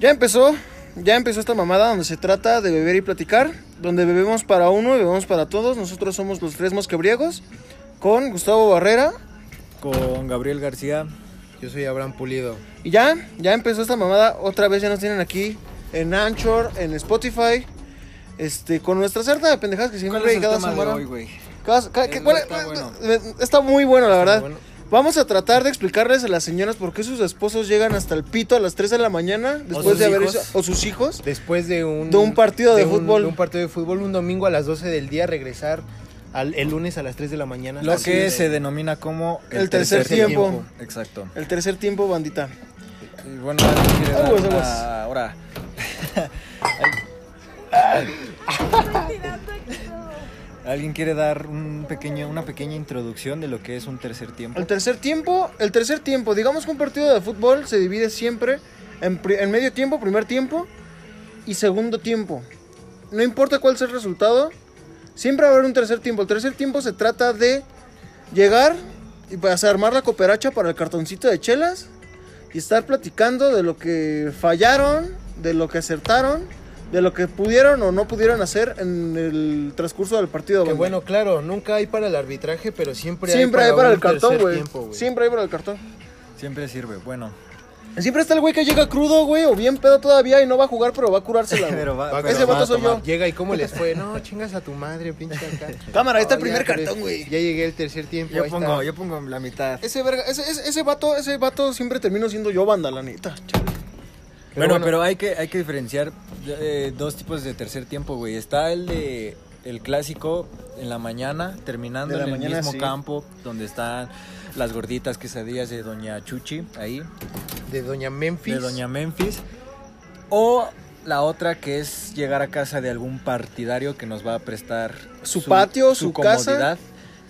Ya empezó, ya empezó esta mamada donde se trata de beber y platicar, donde bebemos para uno y bebemos para todos. Nosotros somos los tres mosquebriegos con Gustavo Barrera. Con Gabriel García. Yo soy Abraham Pulido. Y ya, ya empezó esta mamada. Otra vez ya nos tienen aquí en Anchor, en Spotify. Este, con nuestra certa de pendejadas que siempre ¿Cuál es el cada tema de semana. hoy, güey? Cada- cada- que- cuál- está bueno. está muy bueno, la verdad. bueno. Vamos a tratar de explicarles a las señoras por qué sus esposos llegan hasta el pito a las 3 de la mañana después de haber hijos. hecho, o sus hijos. Después de un, De un partido de un- fútbol. de un partido de fútbol, un domingo a las 12 del día, regresar al, el lunes a las 3 de la mañana. Lo Así que de- se denomina como El tercer tiempo. Exacto. El tercer tiempo, bandita. Y bueno, ¿alguien quiere dar Aguas, una- ahora. ¿Alguien quiere dar un pequeño, una pequeña introducción de lo que es un tercer tiempo? El tercer tiempo, el tercer tiempo, digamos que un partido de fútbol se divide siempre en, medio tiempo, primer tiempo y segundo tiempo. No importa cuál sea el resultado, siempre va a haber un tercer tiempo. El tercer tiempo se trata de llegar y pues, armar la cooperacha para el cartoncito de chelas y estar platicando de lo que fallaron, de lo que acertaron, de lo que pudieron o no pudieron hacer en el transcurso del partido. Que bueno, claro, nunca hay para el arbitraje, pero siempre, siempre hay para un el cartón, güey. Siempre hay para el cartón. Siempre sirve. Bueno, Siempre está el güey que llega crudo, güey, o bien pedo todavía y no va a jugar, pero va a curársela. pero va, pero ese va vato soy yo. Llega y cómo les fue. No, chingas a tu madre, pinche acá. Cámara, ahí está el primer ya, cartón, güey. Ya llegué el tercer tiempo. Yo ahí pongo, está. yo pongo la mitad. Ese, verga, ese, ese, ese vato, ese vato siempre termino siendo yo banda, la neta. Bueno, bueno. pero hay que, hay que diferenciar eh, dos tipos de tercer tiempo, güey. Está el de el clásico en la mañana, terminando la en el mismo sí. campo donde están las gorditas quesadillas de Doña Chuchi, ahí, De Doña Memphis. de Doña Memphis. O la otra que es llegar a casa de algún partidario que nos va a prestar Su patio, su casa. comodidad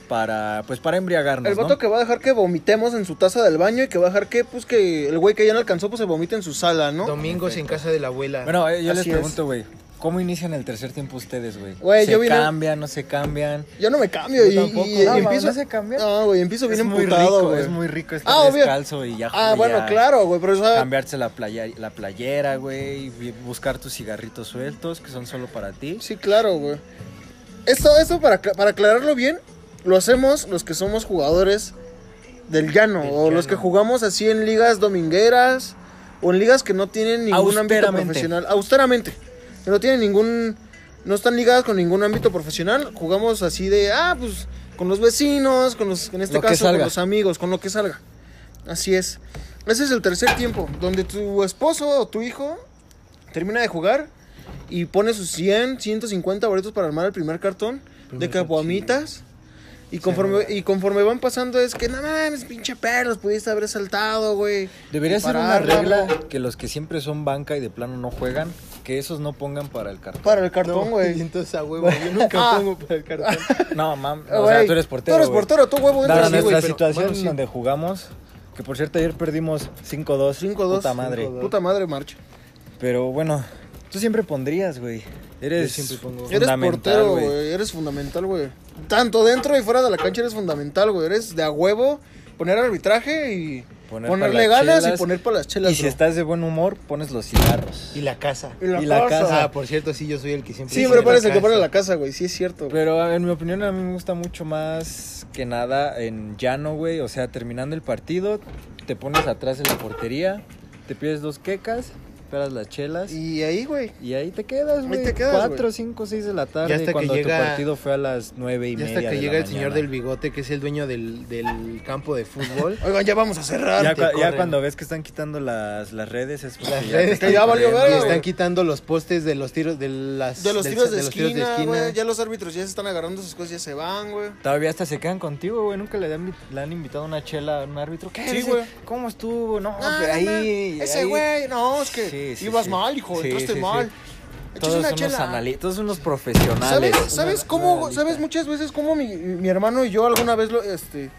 para pues para embriagarnos, El vato ¿no? que va a dejar que vomitemos en su taza del baño y que va a dejar que, pues, que el güey que ya no alcanzó, pues, se vomite en su sala, ¿no? Domingos en casa de la abuela. Bueno, eh, yo les pregunto, güey, ¿cómo inician el tercer tiempo ustedes, güey? Güey, ¿Se yo vine- cambian, no se cambian? Yo no me cambio y, Yo tampoco. y- y No, empiezo... ¿no se cambia? No, güey, empiezo bien emputado, rico, güey. es muy rico estar Ah, obvio. descalzo y ya Ah, bueno, ya claro, güey, pero eso... Cambiarse la, playa, la playera, güey, y buscar tus cigarritos sueltos que son solo para ti. Sí, claro, güey. Esto, esto para, para aclararlo bien, lo hacemos los que somos jugadores del llano Del o los que llano. jugamos así en ligas domingueras o en ligas que no tienen ningún ámbito profesional. Austeramente. Que no tienen ningún... No están ligadas con ningún ámbito profesional. Jugamos así de, ah, pues, con los vecinos, con los, en este Lo caso, con los amigos, con lo que salga. Así es. Ese es el tercer tiempo, donde tu esposo o tu hijo termina de jugar y pone sus 100, 150 boletos para armar el primer cartón de Primer caguamitas. Y conforme, y conforme van pasando es que no mames, pinche perros, pudiste haber saltado, güey. Debería ser una regla que los que siempre son banca y de plano no juegan, que esos no pongan para el cartón. Para el cartón, No, güey. y entonces a huevo, yo nunca pongo para el cartón. No, mam, Ah, o sea, tú eres portero. Tú eres portero, tú huevo, Dada entras, sí, güey, nuestra pero- situación sí. donde jugamos, que por cierto ayer perdimos 5-2. 5-2. Puta madre. 5-2. Puta madre, marcha. Pero bueno, tú siempre pondrías, güey. Eres Yo siempre pongo. Eres portero, güey. Eres fundamental, güey. Tanto dentro y fuera de la cancha eres fundamental, güey. Eres de a huevo poner arbitraje y Poner ponerle ganas y poner para las chelas. Y si bro. estás de buen humor, pones los cigarros. Y la casa. Y la, y la casa. casa. Ah, por cierto, sí, yo soy el que siempre. Siempre dice parece la que pone la casa, güey. Sí, es cierto. Pero en mi opinión a mí me gusta mucho más que nada en llano, güey. O sea, terminando el partido, te pones atrás de la portería, te pides dos quecas, esperas las chelas y, Y ahí, güey. ahí te quedas, Ahí güey. te quedas, Cuatro, güey. cinco, seis de la tarde hasta que cuando tu llega- partido fue a las nueve y media hasta que de llega la el señor del bigote, que es el dueño del, del campo de fútbol. Oigan, ya vamos a cerrar. Ya, ya cuando ves que están quitando las, las redes es porque Las ya, redes que ya están valió Y güey. están quitando los postes de los tiros de las De los del- tiros de, los tiros esquina, güey. Ya los árbitros ya se están agarrando sus cosas, ya se van, güey. Todavía hasta se quedan contigo, güey. Nunca le, dan- le han invitado una chela a un árbitro. ¿Qué? Sí, güey. ¿Cómo estuvo? No, Ah, pero ahí. Ese ahí- güey, no, es que Sí, sí, ibas sí. mal, hijo. Entraste mal. Todos una unos todos unos profesionales. ¿Sabes, ¿sabes cómo? ¿Sabes muchas veces cómo mi, mi hermano y yo alguna vez lo, este...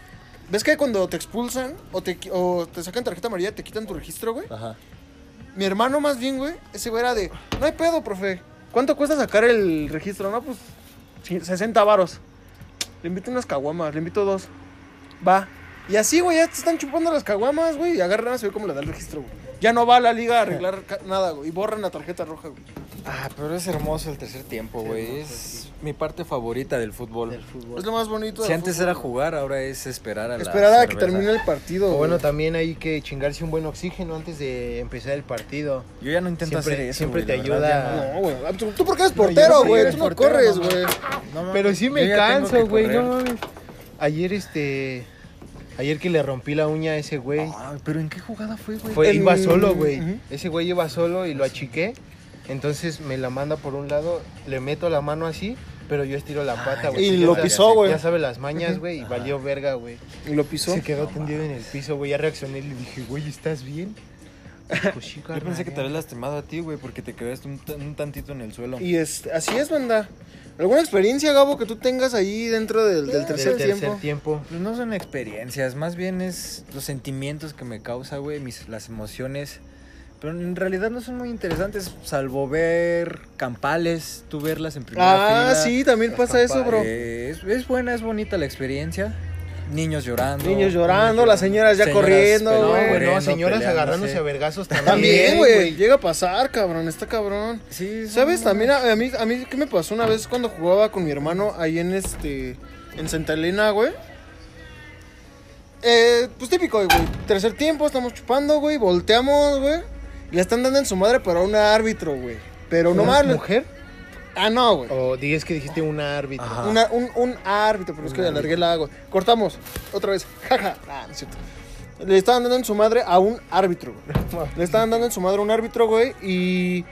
¿Ves que cuando te expulsan o te, o te sacan tarjeta amarilla te quitan tu registro, güey? Ajá. Mi hermano más bien, güey, ese güey era de, no hay pedo, profe. ¿Cuánto cuesta sacar el registro? No, pues sí, 60 varos. Le invito unas caguamas, le invito dos. Va. Y así, güey, ya te están chupando las caguamas, güey, y agarran a ve cómo le da el registro, güey. Ya no va a la liga a arreglar nada, güey. Y borran la tarjeta roja, güey. Ah, pero es hermoso el tercer tiempo, güey. hermoso, Es mi parte favorita del fútbol. Del fútbol. Es lo más bonito. Si del antes fútbol, era jugar, ahora es esperar a la Esperar a que cerveza. termine el partido. O güey. bueno, también hay que chingarse un buen oxígeno antes de empezar el partido. Yo ya no intento Siempre- hacer eso, siempre güey, te la verdad, ayuda- ya No, güey. Ah, ¿Tú, tú por qué eres No, yo portero, no güey? tú no portero, corres, no, güey. No mames, Pero sí me yo ya tengo canso, güey, correr. no mames. Ayer, este... Ayer que le rompí la uña a ese güey. Ay, pero ¿en qué jugada fue, güey? Fue, iba solo, güey. Ese güey iba solo y lo achiqué. Entonces me la manda por un lado, le meto la mano así, pero yo estiro la pata, güey. Y lo pisó, güey. Ya sabe las mañas, güey, y valió verga, güey. Y lo pisó. Se quedó tendido en el piso, güey. Ya reaccioné y le dije, güey, ¿estás bien? Pues Yo pensé que te habías lastimado a ti, güey, porque te quedaste un, tan- un tantito en el suelo. Y este, así es, banda. ¿Alguna experiencia, Gabo, que tú tengas ahí dentro del, del Del tercer, tiempo? tiempo. Pues no son experiencias, más bien es los sentimientos que me causa, güey, mis, las emociones. Pero en realidad no son muy interesantes, salvo ver campales, tú verlas en primera Ah, fila. sí, también pasa eso, bro. Es, es buena, es bonita la experiencia. Niños llorando. Niños llorando, las señoras ya corriendo, No, güey. no, corriendo, señoras agarrándose a vergazos también. También, güey. Llega a pasar, cabrón. Está cabrón. Sí, ¿Sabes? También a, a mí, a mí, ¿qué me pasó una vez cuando jugaba con mi hermano ahí en este. En Santa Elena, güey? Eh, pues típico, güey. Tercer tiempo, estamos chupando, güey. Volteamos, güey. Y le están dando en su madre para un árbitro, güey. Pero no ¿Una más. mujer? Ah, no, güey. O digas que dijiste un árbitro. Ajá. Una- un, un árbitro, pero es que alargué la agua. Cortamos. Otra vez. Jaja. Ah, no es cierto. Le estaban dando en su madre a un árbitro, güey. Le estaban dando en su madre a un árbitro, güey. Y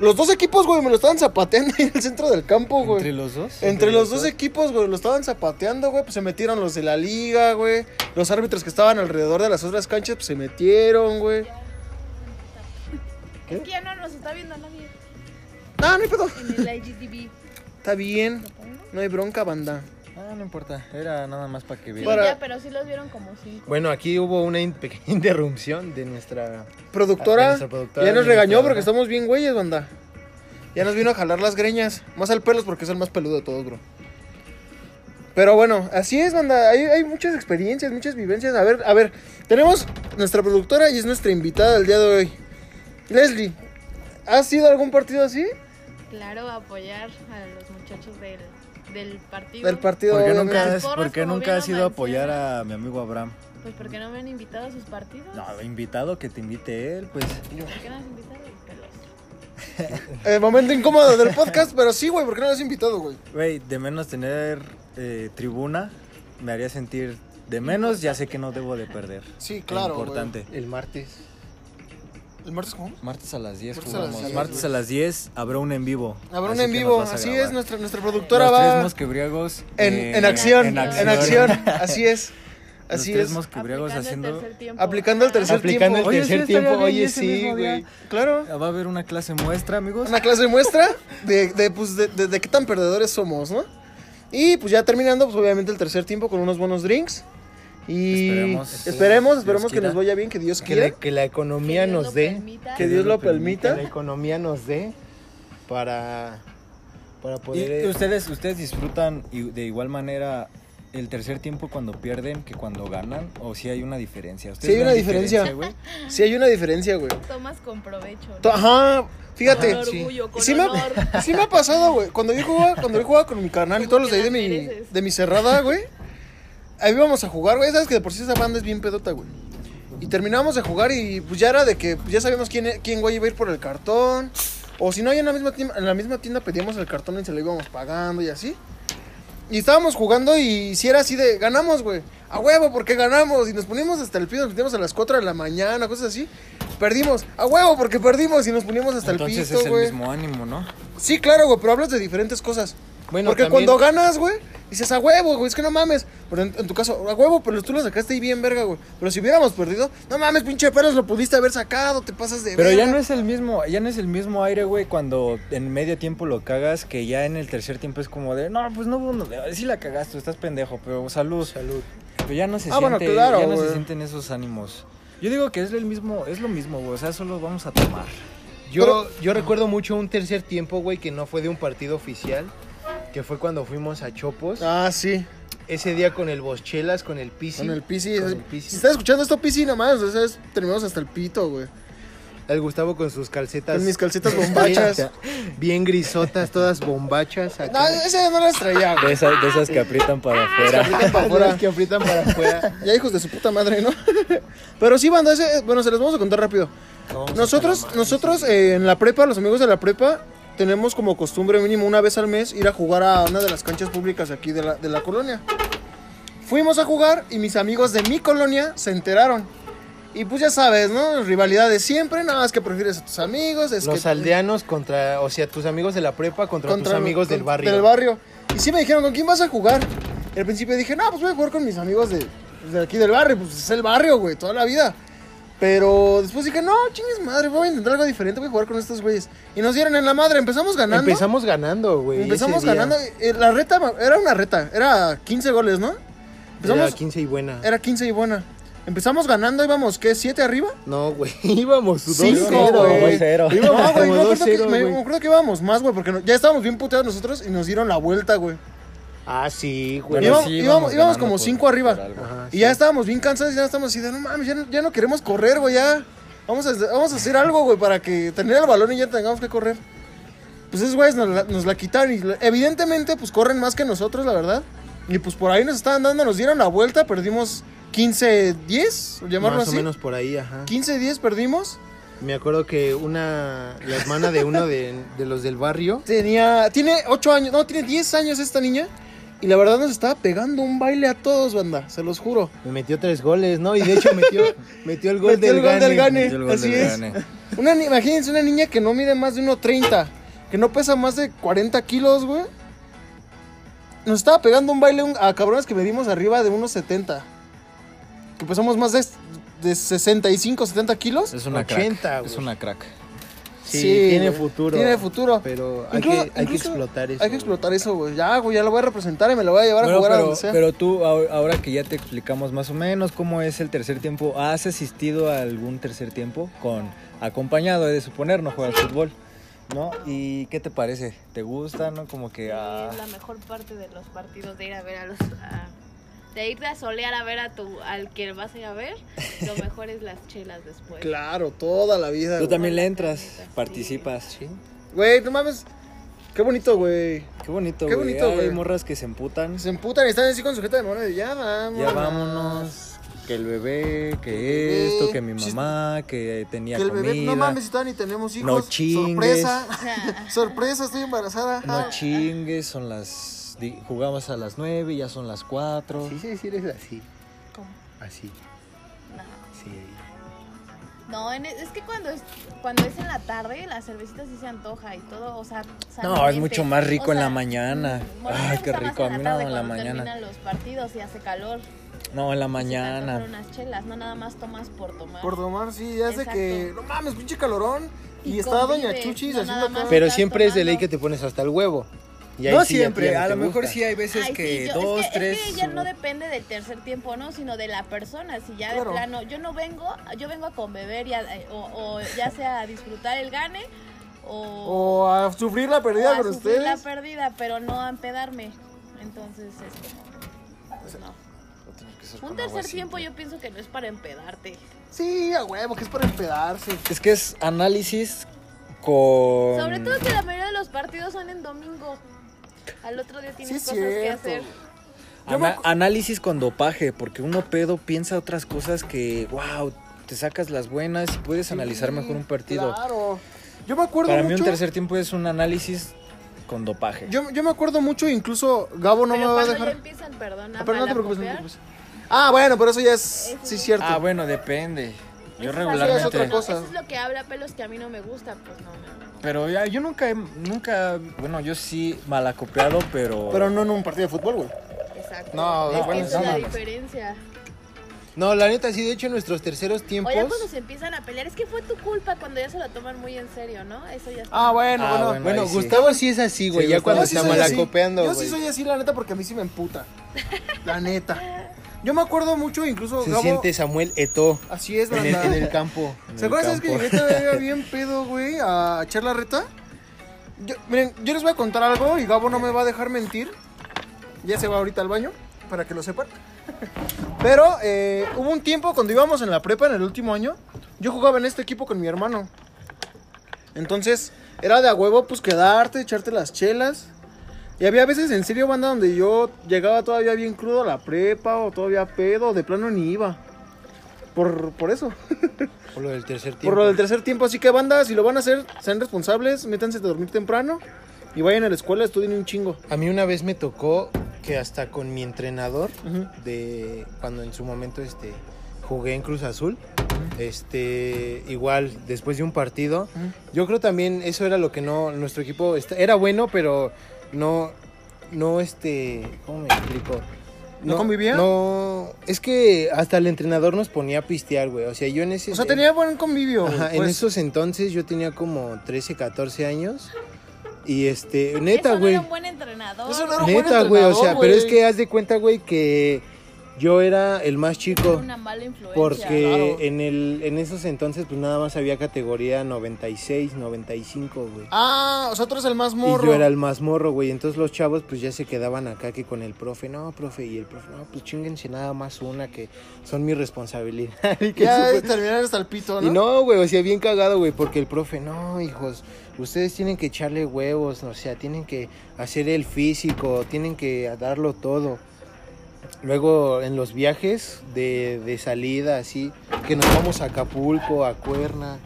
los dos equipos, güey, me lo estaban zapateando ahí en el centro del campo, güey. ¿Entre los dos? Entre los dos equipos, güey, lo estaban zapateando, güey, pues se metieron los de la liga, güey. Los árbitros que estaban alrededor de las otras canchas, pues se metieron, güey. Es que ya no nos está viendo nadie No, no hay pedo. en el IGTV. Está bien. No hay bronca, banda. Ah, no importa. Era nada más para que Sí, vieran. Para- ya, pero sí los vieron como cinco. Bueno, aquí hubo una in- pequeña interrupción de nuestra... Productora, De nuestra productora, ya nos regañó porque estamos bien güeyes, banda. Ya nos vino a jalar las greñas. Más al pelos porque es el más peludo de todos, bro. Pero bueno, así es, banda. Hay, hay muchas experiencias, muchas vivencias. A ver, a ver. Tenemos nuestra productora y es nuestra invitada del día de hoy. Leslie, ¿has ido a algún partido así? Claro, apoyar a los muchachos del, del partido. Del partido. ¿Por qué nunca has, porras, por qué como nunca bien has lo ido a apoyar a mi amigo Abraham? Pues porque no me han invitado a sus partidos. No, invitado que te invite él, pues. ¿Por qué no has invitado? Pelos. Eh, momento incómodo del podcast, pero sí, güey, ¿por qué no lo has invitado, güey? Güey, de menos tener eh, tribuna me haría sentir. De menos ya sé que no debo de perder. Sí, claro, güey. Importante. El martes. ¿El martes cómo? Martes a las 10 Martes a las jugamos. 10, Martes güey. a las 10 habrá un en vivo. Habrá un Así en vivo, así grabar. es, nuestra, nuestra productora Los tres va mosquebriagos en, eh, en acción, en en acción, así es, Los así tres es. mosquebriagos Aplicando el haciendo. tercer tiempo. Aplicando el tercer Aplicando tiempo. el Oye, sí, tercer tiempo, oye, sí, mismo güey. Claro. Va a haber una clase muestra, amigos. Una clase de muestra de, de, pues, de, de- de qué tan perdedores somos, ¿no? Y pues ya terminando, pues obviamente el tercer tiempo con unos buenos drinks. Y Esperemos. esperemos, que nos vaya bien, que Dios Que quiera. la, que la economía Que Dios nos lo dé. permita. Que Dios lo Que la permita. economía nos dé para, para Y poder... eh, ustedes, ustedes disfrutan y- de igual manera el tercer tiempo cuando pierden que cuando ganan o si hay una diferencia. ¿Ustedes Sí hay una diferencia. güey? Sí hay una diferencia, güey. Tomas con provecho. Ajá, fíjate. Con sí. orgullo, con Sí me, sí me ha pasado, güey. Cuando yo jugaba, cuando yo jugaba con mi carnal y todos los que de ahí de mi, de mi cerrada, güey. Ahí íbamos a jugar, güey. Sabes que de por sí esa banda es bien pedota, güey. Y terminamos de jugar y pues ya era de que pues, ya sabíamos quién, quién güey iba a ir por el cartón. O si no, ya en la misma tienda, en la misma tienda pedíamos el cartón y se lo íbamos pagando y así. Y estábamos jugando y si era así de, ganamos, güey. A huevo, porque ganamos. Y nos poníamos hasta el piso, nos metíamos a las 4 de la mañana, cosas así. Perdimos. A huevo, porque perdimos y nos poníamos hasta Entonces el es piso, el güey. mismo ánimo, ¿no? Sí, claro, güey, pero hablas de diferentes cosas. Bueno, Porque también- cuando ganas, güey, dices a huevo, güey, es que no mames. Pero en, en tu caso, a huevo, pero tú lo sacaste ahí bien, verga, güey. Pero si hubiéramos perdido, no mames, pinche pelos, lo pudiste haber sacado, te pasas de Pero ya no es el mismo, ya no es el mismo aire, güey, cuando en medio tiempo lo cagas, que ya en el tercer tiempo es como de, no, pues no, no sí la cagaste, estás pendejo, pero salud. Salud. Pero ya no se Ah, bueno, siente, claro, ya no güey. se sienten esos ánimos. Yo digo que es el mismo, es lo mismo, güey, o sea, solo vamos a tomar. Yo, Pero- yo recuerdo mucho un tercer tiempo, güey, que no fue de un partido oficial, que fue cuando fuimos a Chopos. Ah, sí, Ese día con el Boschelas, con el Pisi. con el es- Pisi. Si estás escuchando esto, PC, nomás, o sea, es- terminamos hasta el pito, güey. El Gustavo con sus calcetas. Con mis calcetas bombachas. Bien grisotas, todas bombachas. acá. No, ese no las traía, De güey. esas, de esas que aprietan para afuera. Aprietan para afuera. Las que aprietan para afuera. Ya hijos de su puta madre, ¿no? Pero sí, banda, ese, bueno, se los vamos a contar rápido. Nosotros, nosotros eh, en la prepa, los amigos de la prepa, tenemos como costumbre mínimo una vez al mes ir a jugar a una de las canchas públicas aquí de la, de la colonia. Fuimos a jugar y mis amigos de mi colonia se enteraron. Y pues ya sabes, ¿no? Rivalidad de siempre, nada más que prefieres a tus amigos. Es Los que, aldeanos contra, o sea, tus amigos de la prepa contra, tus amigos del barrio. Del barrio. Y sí me dijeron, ¿con quién vas a jugar? Y al principio dije, no, pues voy a jugar con mis amigos de, de aquí del barrio. Pues es el barrio, güey, toda la vida. Pero después dije, no, chingues madre, voy a intentar algo diferente, voy a jugar con estos güeyes. Y nos dieron en la madre, empezamos ganando. Empezamos ganando, güey. Empezamos día. ganando. eh, La reta era una reta, era 15 goles, ¿no? Empezamos, Era 15 y buena. era 15 y buena. Empezamos ganando, íbamos, ¿qué? ¿7 arriba? No, güey. Íbamos 2-0, Cinco, güey. güey. 2-0. Íbamos No, güey, como me acuerdo, que, 2-0, me- güey. me acuerdo que íbamos más, güey, porque no- ya estábamos bien puteados nosotros y nos dieron la vuelta, güey. Ah, sí, güey. Íbamos, sí, íbamos- íbamos como por- 5 arriba. algo. Ajá, Y sí. ya estábamos bien cansados ya estábamos así de, no mames, ya no, ya no queremos correr, güey, ya. Vamos a, vamos a hacer algo, güey, para que tener el balón y ya tengamos que correr. Pues esos güeyes nos la, nos la quitaron y evidentemente, pues corren más que nosotros, la verdad. Y pues por ahí nos estaban dando, nos dieron la vuelta, perdimos 15-10, o llamarlo Más así. o menos por ahí, ajá. 15-10 perdimos. Me acuerdo que una, la hermana de uno de, de los del barrio, Tenía, tiene 8 años, no, tiene 10 años esta niña. Y la verdad nos estaba pegando un baile a todos, banda, se los juro. me metió tres goles, ¿no? Y de hecho metió, metió el gol, Metió del, el gol gane. del gane. Metió el gol así del es. Gane. Una, imagínense una niña que no mide más de 1.30, que no pesa más de 40 kilos, güey. Nos estaba pegando un baile a cabrones que medimos arriba de 1.70. Que pesamos más de, de 65, 70 kilos. Es una 80, crack. güey. Es una crack. Sí, tiene güey, futuro. Tiene futuro. Pero hay, Incluso- que, hay que explotar eso. Hay que explotar eso, güey. Ya, güey, ya lo voy a representar y me lo voy a llevar a jugar a pero, donde sea. pero tú, ahor- ahora que ya te explicamos más o menos cómo es el tercer tiempo, ¿has asistido a algún tercer tiempo? Con acompañado, he de suponer, no juegas fútbol, ¿no? ¿Y qué te parece? ¿Te gusta, no? Como que... ah, Es la mejor parte de los partidos de ir a ver a los. a- de irte a solear a ver a tu al que vas a ir a ver. Lo mejor es las chelas después. Claro, toda la vida. Tú güey. también le entras, carnita, sí. participas. Sí. Güey, no mames. Qué bonito, güey. Qué bonito, Qué güey. bonito, Hay güey. morras que se emputan. Se emputan y están así con sujeta de mano de ya vámonos. Ya vámonos. Que el bebé, que bebé, esto, que mi mamá, que tenía Que el comida. bebé, no mames, si todavía ni tenemos hijos. No chingues. Sorpresa. Sorpresa, estoy embarazada. No chingues, son las... Jugamos a las 9, ya son las 4. Sí, sí, sí, eres así. ¿Cómo? Así. No. Sí. No, en- es que cuando es, cuando es en la tarde, la cervecita sí se antoja y todo, o sea, No, es mucho más rico O en la mañana. mm, bueno, Ay, qué rico, a mí no, en la cuando mañana. terminan los partidos y hace calor. No, en la se mañana. unas chelas, no nada más tomas por tomar. Por tomar, sí, ya sé que. No mames, pinche calorón. Y, Y está Doña Chuchis no haciendo. Pero siempre es de ley que te pones hasta el huevo. Y ahí No sí siempre, a lo mejor gusta. sí hay veces Ay, que sí, yo- dos, es que, tres. Es que ya no depende del tercer tiempo, ¿no? Sino de la persona. Si ya Claro. de plano, yo no vengo, yo vengo a conbeber y a- o, o ya sea a disfrutar el gane o, O a sufrir la pérdida a con sufrir la ustedes. pérdida, pero no a empedarme. Entonces es como, pues no. Un tercer tiempo yo pienso que no es para empedarte. Sí, a huevo, que es para empedarse. Es que es análisis con. Sobre todo que la mayoría de los partidos son en domingo. Al otro día tienes Sí, es cosas que cierto. hacer. Yo me Ana- análisis con dopaje, porque uno pedo piensa otras cosas que, wow, te sacas las buenas y puedes analizar mejor un partido. Claro. Yo me acuerdo Para mucho. mí un tercer tiempo es un análisis con dopaje. Yo, yo me acuerdo mucho, incluso Gabo no pero me va a dejar. empiezan, perdón, a Ah, pero no te preocupes, no te preocupes. Ah, bueno, pero eso ya es. Eso Sí, sí. cierto. Ah, bueno, depende. Yo Eso es regularmente. otra no, cosa. Eso es lo que habla pelos que a mí no me gusta, pues no, no, no. Pero ya, yo nunca, he- nunca, bueno, yo sí malacopiado, pero... Pero no en un partido de fútbol, güey. Exacto. No, es que bueno, esa es la no. diferencia. No, la neta, sí, de hecho, en nuestros terceros tiempos. O ya cuando se empiezan a pelear, es que fue tu culpa cuando ya se lo toman muy en serio, ¿no? Eso ya está. Ah, bueno, Ah, bueno. bueno. Bueno, ahí sí. Gustavo sí es así, güey, Sí, ya Gustavo cuando Yo sí está soy así. malacopeando, Yo güey. sí soy así, la neta, porque a mí sí me emputa. La neta. Yo me acuerdo mucho, incluso Se Gabo. siente Samuel Eto Así es, en el, en el campo. en ¿Se el acuerdan es que llegué todavía bien pedo, güey, a echar la reta? Yo, miren, yo les voy a contar algo y Gabo no me va a dejar mentir. Ya se va ahorita al baño, para que lo sepan. Pero eh, hubo un tiempo cuando íbamos en la prepa, en el último año, yo jugaba en este equipo con mi hermano. Entonces, era de a huevo, pues quedarte, echarte las chelas. Y había veces en serio, banda, donde yo llegaba todavía bien crudo a la prepa o todavía pedo, de plano ni iba. Por, por eso, Por lo del tercer tiempo. por lo del tercer tiempo. Así que, banda, si lo van a hacer, sean responsables, métanse a dormir temprano y vayan a la escuela, estudien un chingo. A mí una vez me tocó que hasta con mi entrenador de cuando en su momento este jugué en Cruz Azul, este igual después de un partido, yo creo también eso era lo que no nuestro equipo esta- era bueno, pero no no este, ¿cómo me explico? ¿No convivía? No, es que hasta el entrenador nos ponía a pistear, güey. O sea, yo en ese O sea, tenía buen convivio. güey, Ajá, en pues. esos entonces yo tenía como 13, 14 años. Y este, neta, Eso no güey. era un buen entrenador. Eso no era un buen Neta, güey, o sea, entrenador, pero es güey. que haz de cuenta, güey, que yo era el más chico. Una mala influencia. Porque Claro. en el en esos entonces pues nada más había categoría 96, 95, güey. Ah, o sea, tú eres el más morro. Y yo era el más morro, güey. Entonces los chavos pues ya se quedaban acá que con el profe, no, profe, y el profe, no, pues chinguense nada más una que son mi responsabilidad. y que Ya eso, pues, terminar hasta el pito, ¿no? Y no, güey, o sea, bien cagado, güey, porque el profe, no, hijos, ustedes tienen que echarle huevos, o sea, tienen que hacer el físico, tienen que darlo todo. Luego en los viajes de, de salida, así, que nos vamos a Acapulco, a Cuerna,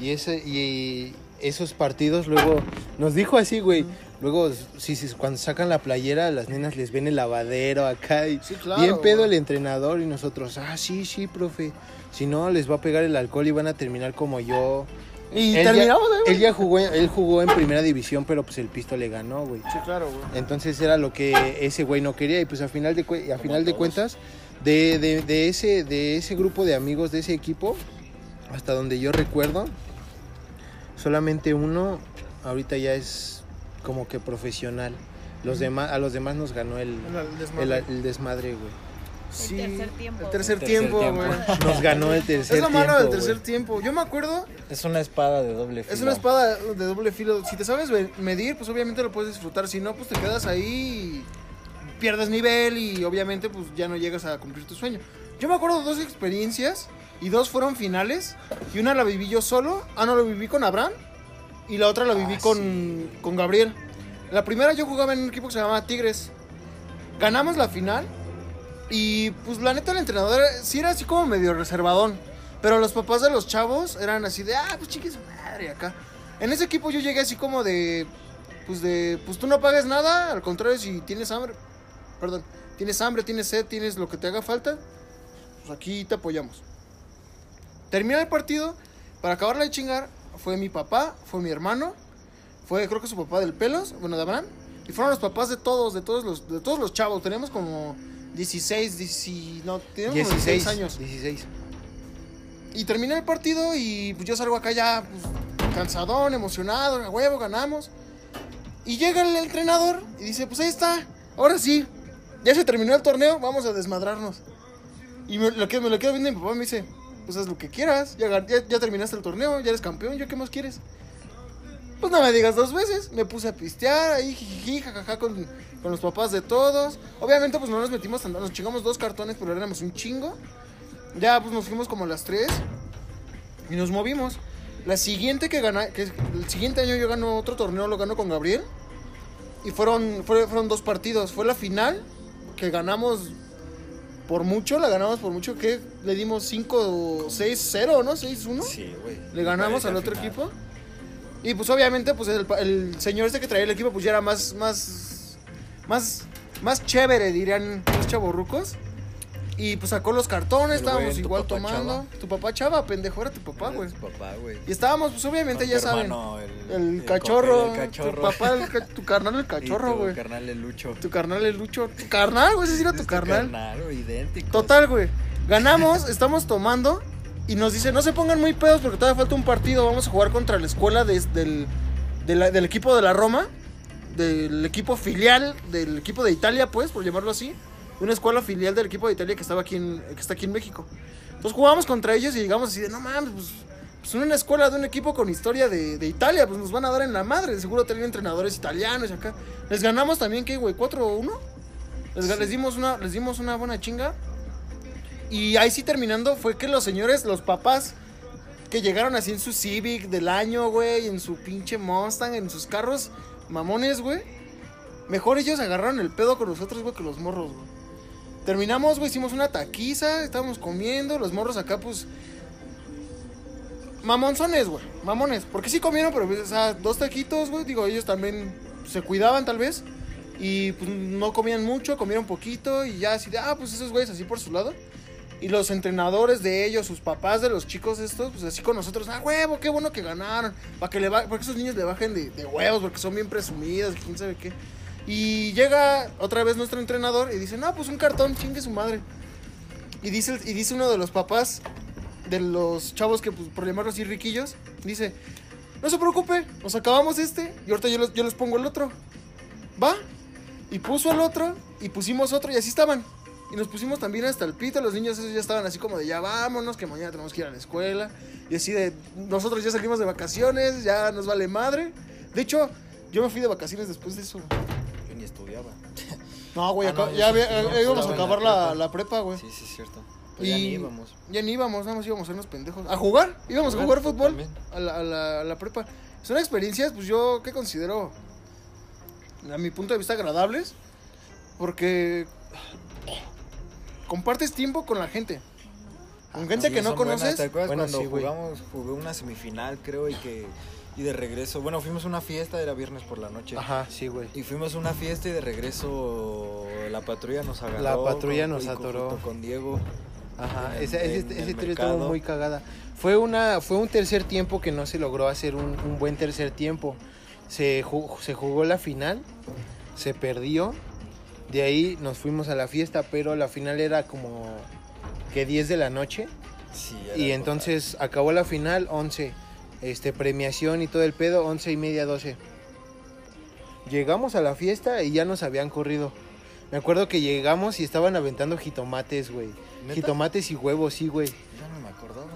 y, ese, y esos partidos, luego nos dijo así, güey. Luego, sí, sí, cuando sacan la playera, las nenas les ven el lavadero acá y Sí, claro, bien pedo güey. el entrenador y nosotros, ah, sí, sí, profe. Si no, les va a pegar el alcohol y van a terminar como yo. Y Él terminamos, ya, güey. él ya jugó, él jugó en primera división, pero pues el pisto le ganó, güey. Sí, claro, güey. Entonces era lo que ese güey no quería y pues a final de, a final de cuentas de, de- de ese, de ese grupo de amigos de ese equipo, hasta donde yo recuerdo, solamente uno ahorita ya es como que profesional. Los demás, a los demás nos ganó el, El desmadre. el, el desmadre, güey. Sí, tercer tiempo, El tercer El tercer tiempo, tiempo. güey. Nos ganó el tercer Es lo malo del tiempo, tercer tiempo. Yo me acuerdo, Es una espada de doble filo. es una espada de doble filo. Si te sabes medir, pues obviamente lo puedes disfrutar. Si no, pues te quedas ahí y pierdes nivel y obviamente pues ya no llegas a cumplir tu sueño. Yo me acuerdo de dos experiencias y dos fueron finales. Y una la viví yo solo. Ah, no, la viví con Abraham. Y la otra la viví Ah, con, con Gabriel. La primera yo jugaba en un equipo que se llamaba Tigres. Ganamos la final. Y pues la neta el entrenador sí era así como medio reservadón. Pero los papás de los chavos eran así de, ah, pues chique su madre acá. En ese equipo yo llegué así como de, pues de, pues tú no pagues nada. Al contrario, si tienes hambre, perdón, tienes hambre, tienes sed, tienes lo que te haga falta, pues aquí te apoyamos. Termina el partido, para acabarla de chingar, fue mi papá, fue mi hermano, fue creo que su papá del pelos, bueno, de Abraham, y fueron los papás de todos, de todos los, de todos los chavos. Tenemos como 16, 10, no, teníamos como 16 años. 16. Y termina el partido y pues yo salgo acá ya pues, cansadón, emocionado, a huevo, ganamos. Y llega el entrenador y dice, pues ahí está, ahora sí, ya se terminó el torneo, vamos a desmadrarnos. Y me lo, que, me lo quedo viendo y mi papá me dice, pues haz lo que quieras, ya, ya terminaste el torneo, ya eres campeón, ¿yo qué más quieres? Pues no me digas dos veces, me puse a pistear ahí, jijiji, jajaja, con, con los papás de todos. Obviamente pues no nos metimos, tan- nos chingamos dos cartones, pero éramos un chingo. Ya pues nos fuimos como a las 3 y nos movimos. La siguiente que gana, que el siguiente año yo gano otro torneo, lo gano con Gabriel. Y fueron, fue- fueron dos partidos. Fue la final, que ganamos por mucho, la ganamos por mucho, que le dimos 5, 6, 0, ¿no? 6, 1. Sí, güey. Le ganamos al al otro final. equipo. Y pues obviamente, pues el, el señor este que traía el equipo, pues ya era más, más, más, más chévere, dirían los chavorrucos. Y pues sacó los cartones, estábamos tu igual tomando. Chava. Tu papá chava, pendejo, era tu papá, güey. Tu papá, güey. Y estábamos, pues obviamente, ya tu saben. hermano, el, El, el cachorro, el cachorro. tu papá, tu carnal, el cachorro, tu güey. carnal el Lucho. Tu carnal, el lucho. Tu carnal, güey, ese sí era tu carnal. güey, idéntico. Total, güey. Ganamos, estamos tomando y nos dice, no se pongan muy pedos porque todavía falta un partido. Vamos a jugar contra la escuela de- del, de la- del equipo de la Roma, del equipo filial, del equipo de Italia, pues, por llamarlo así. Una escuela filial del equipo de Italia que estaba aquí en, que está aquí en México. Entonces jugamos contra ellos y llegamos así de, no mames, pues, pues una escuela de un equipo con historia de, de Italia, pues nos van a dar en la madre. Seguro tener entrenadores italianos acá. Les ganamos también, ¿qué, güey? ¿4-1? Les, ga- les dimos una, les dimos una buena chinga. Y ahí sí terminando fue que los señores, los papás que llegaron así en su Civic del año, güey, en su pinche Mustang, en sus carros mamones, güey. Mejor ellos agarraron el pedo con nosotros, güey, que los morros, güey. Terminamos, güey, hicimos una taquiza, estábamos comiendo, los morros acá, pues. Mamonzones, güey, mamones. Porque sí comieron, pero, dos taquitos, güey. Digo, ellos también se cuidaban, tal vez. Y pues no comían mucho, comieron poquito. Y ya así de, ah, pues esos güeyes así por su lado. Y los entrenadores de ellos, sus papás de los chicos estos, pues así con nosotros, ah, huevo, qué bueno que ganaron. Para que le ba- para que esos niños le bajen de, huevos, porque son bien presumidos, quién sabe qué. Y llega otra vez nuestro entrenador y dice, no, pues un cartón, chingue su madre. Y dice, y dice uno de los papás de los chavos que, pues, por llamarlos así riquillos, dice, no se preocupe, nos acabamos este y ahorita yo, los- yo les pongo el otro. ¿Va? Y puso el otro y pusimos otro y así estaban. Y nos pusimos también hasta el pito, los niños esos ya estaban así como de ya vámonos, que mañana tenemos que ir a la escuela. Y así de, nosotros ya salimos de vacaciones, ya nos vale madre. De hecho, yo me fui de vacaciones después de eso. Yo ni estudiaba. No, güey, Ah, no, ya sí, había- yo eh, íbamos a acabar la prepa. la prepa, güey. Sí, sí, es cierto. Pues ya ni íbamos. ya ni íbamos, nada más íbamos a ser unos pendejos. ¿A jugar? Íbamos a jugar Jugar, fútbol también. a la, a, la, a la prepa. Son experiencias, pues yo, que considero, a mi punto de vista, agradables. Porque compartes tiempo con la gente. Con gente Sí, que no buenas. conoces. ¿Te acuerdas Bueno, cuando sí, jugamos, jugué una semifinal, creo, y que y de regreso, bueno, fuimos a una fiesta, era viernes por la noche. Ajá, sí, güey. Y fuimos a una fiesta y de regreso la patrulla nos agarró. La patrulla nos atoró. junto Con Diego. Ajá, en- esa, ese- en el historia estuvo muy cagada. Fue una, fue un tercer tiempo que no se logró hacer un, un buen tercer tiempo. Se, ju- se jugó la final, se perdió. De ahí nos fuimos a la fiesta, pero la final era como que 10 de la noche. Sí, Y entonces acabó la final 11. Este, premiación y todo el pedo, 11 y media, 12. Llegamos a la fiesta y ya nos habían corrido. Me acuerdo que llegamos y estaban aventando jitomates, güey. Jitomates y huevos, sí, güey.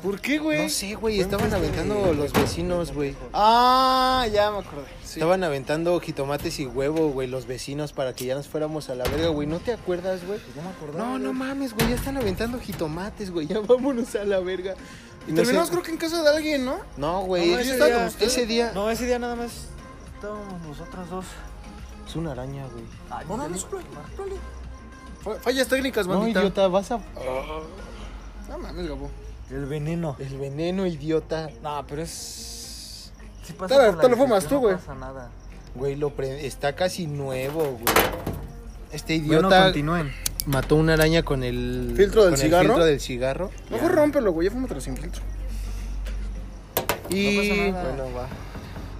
¿Por qué, güey? No sé, güey, estaban aventando los vecinos, güey. Ah, ya me acordé. Sí. Estaban aventando jitomates y huevo, güey, los vecinos para que ya nos fuéramos a la verga, güey. ¿No te acuerdas, güey? Pues no me acordaba. No, no mames, güey, ya están aventando jitomates, güey. Ya vámonos a la verga. Y no terminamos sé- creo que en casa de alguien, ¿no? No, güey, No, ese, día, día- ese día No, ese día nada más estábamos nosotros dos. es una araña, güey. No, no, no, Fa- Fallas técnicas, No, bandita. idiota, vas a No mames, Gabo. El veneno. el veneno, idiota. No, pero es. Si Te lo- te lo fumas tú, güey. No pasa nada. Güey, lo pre- está casi nuevo, güey. Este Bueno, idiota continúen. mató una araña con el ¿Filtro del con cigarro? El filtro del cigarro. Mejor rómpelo, güey, ya fúmatelo sin filtro. Y, No pasa nada. Bueno, va.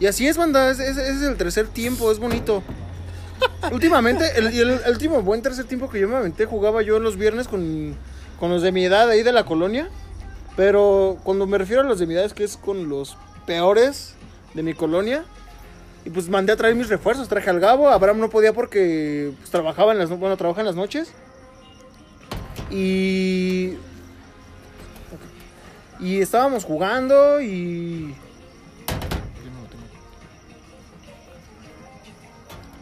y así es, banda, ese, ese es el tercer tiempo, es bonito. Últimamente, el, y el, el último buen tercer tiempo que yo me aventé, jugaba yo los viernes con, con los de mi edad ahí de la colonia. Pero cuando me refiero a los de mi edad es que es con los peores de mi colonia. Y pues mandé a traer mis refuerzos, traje al Gabo, Abraham no podía porque pues, trabajaba en las, no- bueno, trabaja en las noches. Y y estábamos jugando y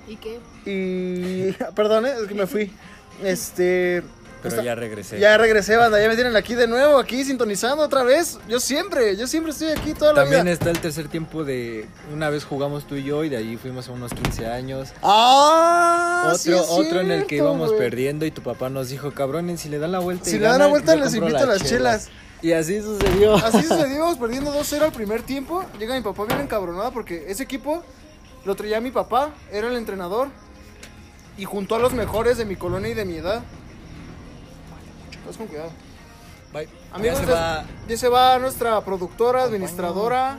¿Y qué? y perdón, eh, es que me fui. Este Pero está- ya regresé. ya regresé, banda, ya me tienen aquí de nuevo, aquí sintonizando otra vez. Yo siempre, yo siempre estoy aquí toda la También vida. está el tercer tiempo de. Una vez jugamos tú y yo y de ahí fuimos a unos 15 años. Ah, otro sí otro en el que íbamos perdiendo y tu papá nos dijo, cabrones, si le dan la vuelta. y Si le dan la vuelta, les invito a las chelas. Y así sucedió. Así sucedió, perdiendo 2-0 al primer tiempo. Llega mi papá bien encabronado porque ese equipo lo traía mi papá, era el entrenador. Y juntó a los mejores de mi colonia y de mi edad. Vas con cuidado. Bye. Amigos, ya se va. ya se va nuestra productora, administradora,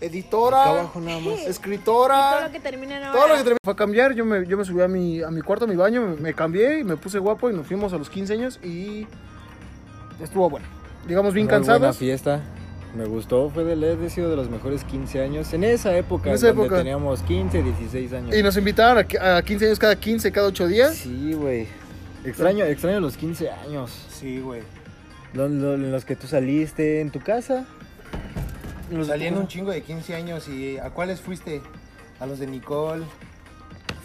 editora, abajo nada más. Y todo escritora. lo que termina en Todo lo que terminé fue a cambiar. Yo me, yo me subí a mi, a mi cuarto, a mi baño, me, me cambié y me puse guapo y nos fuimos a los 15 años y estuvo bueno. Llegamos bien Muy buena cansados. fiesta. Me gustó, fue de LED, he sido de los mejores 15 años. En esa época, En esa donde época. teníamos 15, 16 años. Y nos invitaron a, que- a 15 años cada 15, cada 8 días. Sí, güey. Extraño, extraño los 15 años. Sí, güey. Los, los- los que tú saliste en tu casa. Salí en un chingo de 15 años y ¿a cuáles fuiste? A los de Nicole.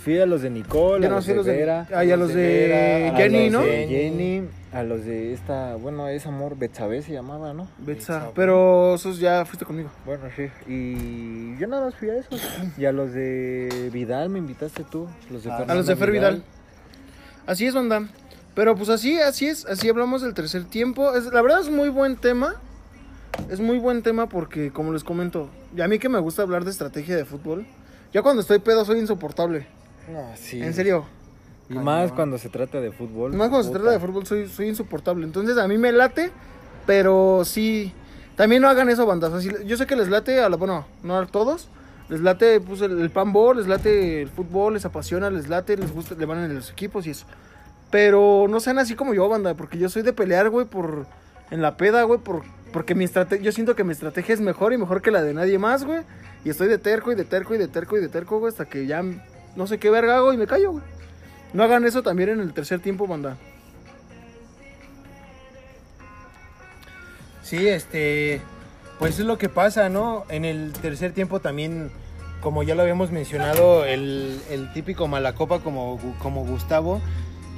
Fui a los de Nicole, Yo a no los de los de- Vera, ah, y a los de Vera, a Jenny, los ¿no? de Jenny, a los de esta, bueno, es amor, Betsabe se llamaba, ¿no? Betsa, pero esos ya fuiste conmigo. Bueno, sí. Y yo nada más fui a esos. Y a los de Vidal me invitaste tú. Los de Ah, Fernanda A los de Fer Vidal. Así es, banda. Pero pues así, así es, así hablamos del tercer tiempo. Es, la verdad es muy buen tema. Es muy buen tema porque, como les comento, y a mí que me gusta hablar de estrategia de fútbol, ya cuando estoy pedo soy insoportable. No, sí. En serio. Y más cuando se trata de fútbol. Más cuando se trata de fútbol soy, soy insoportable. Entonces a mí me late, pero sí. También no hagan eso, bandas. Así- yo sé que les late a la, bueno, no a todos. Les late pues, el, el panball, les late el fútbol, les apasiona, les late, les gusta, le van en los equipos y eso. Pero no sean así como yo, banda, porque yo soy de pelear, güey, por en la peda, güey, por, porque mi estrategia, yo siento que mi estrategia es mejor y mejor que la de nadie más, güey. Y estoy de terco y de terco y de terco y de terco, güey, hasta que ya no sé qué verga hago y me callo, güey. No hagan eso también en el tercer tiempo, banda. Sí, este, pues es lo que pasa, ¿no? En el tercer tiempo también, como ya lo habíamos mencionado, el, el típico malacopa como, como Gustavo,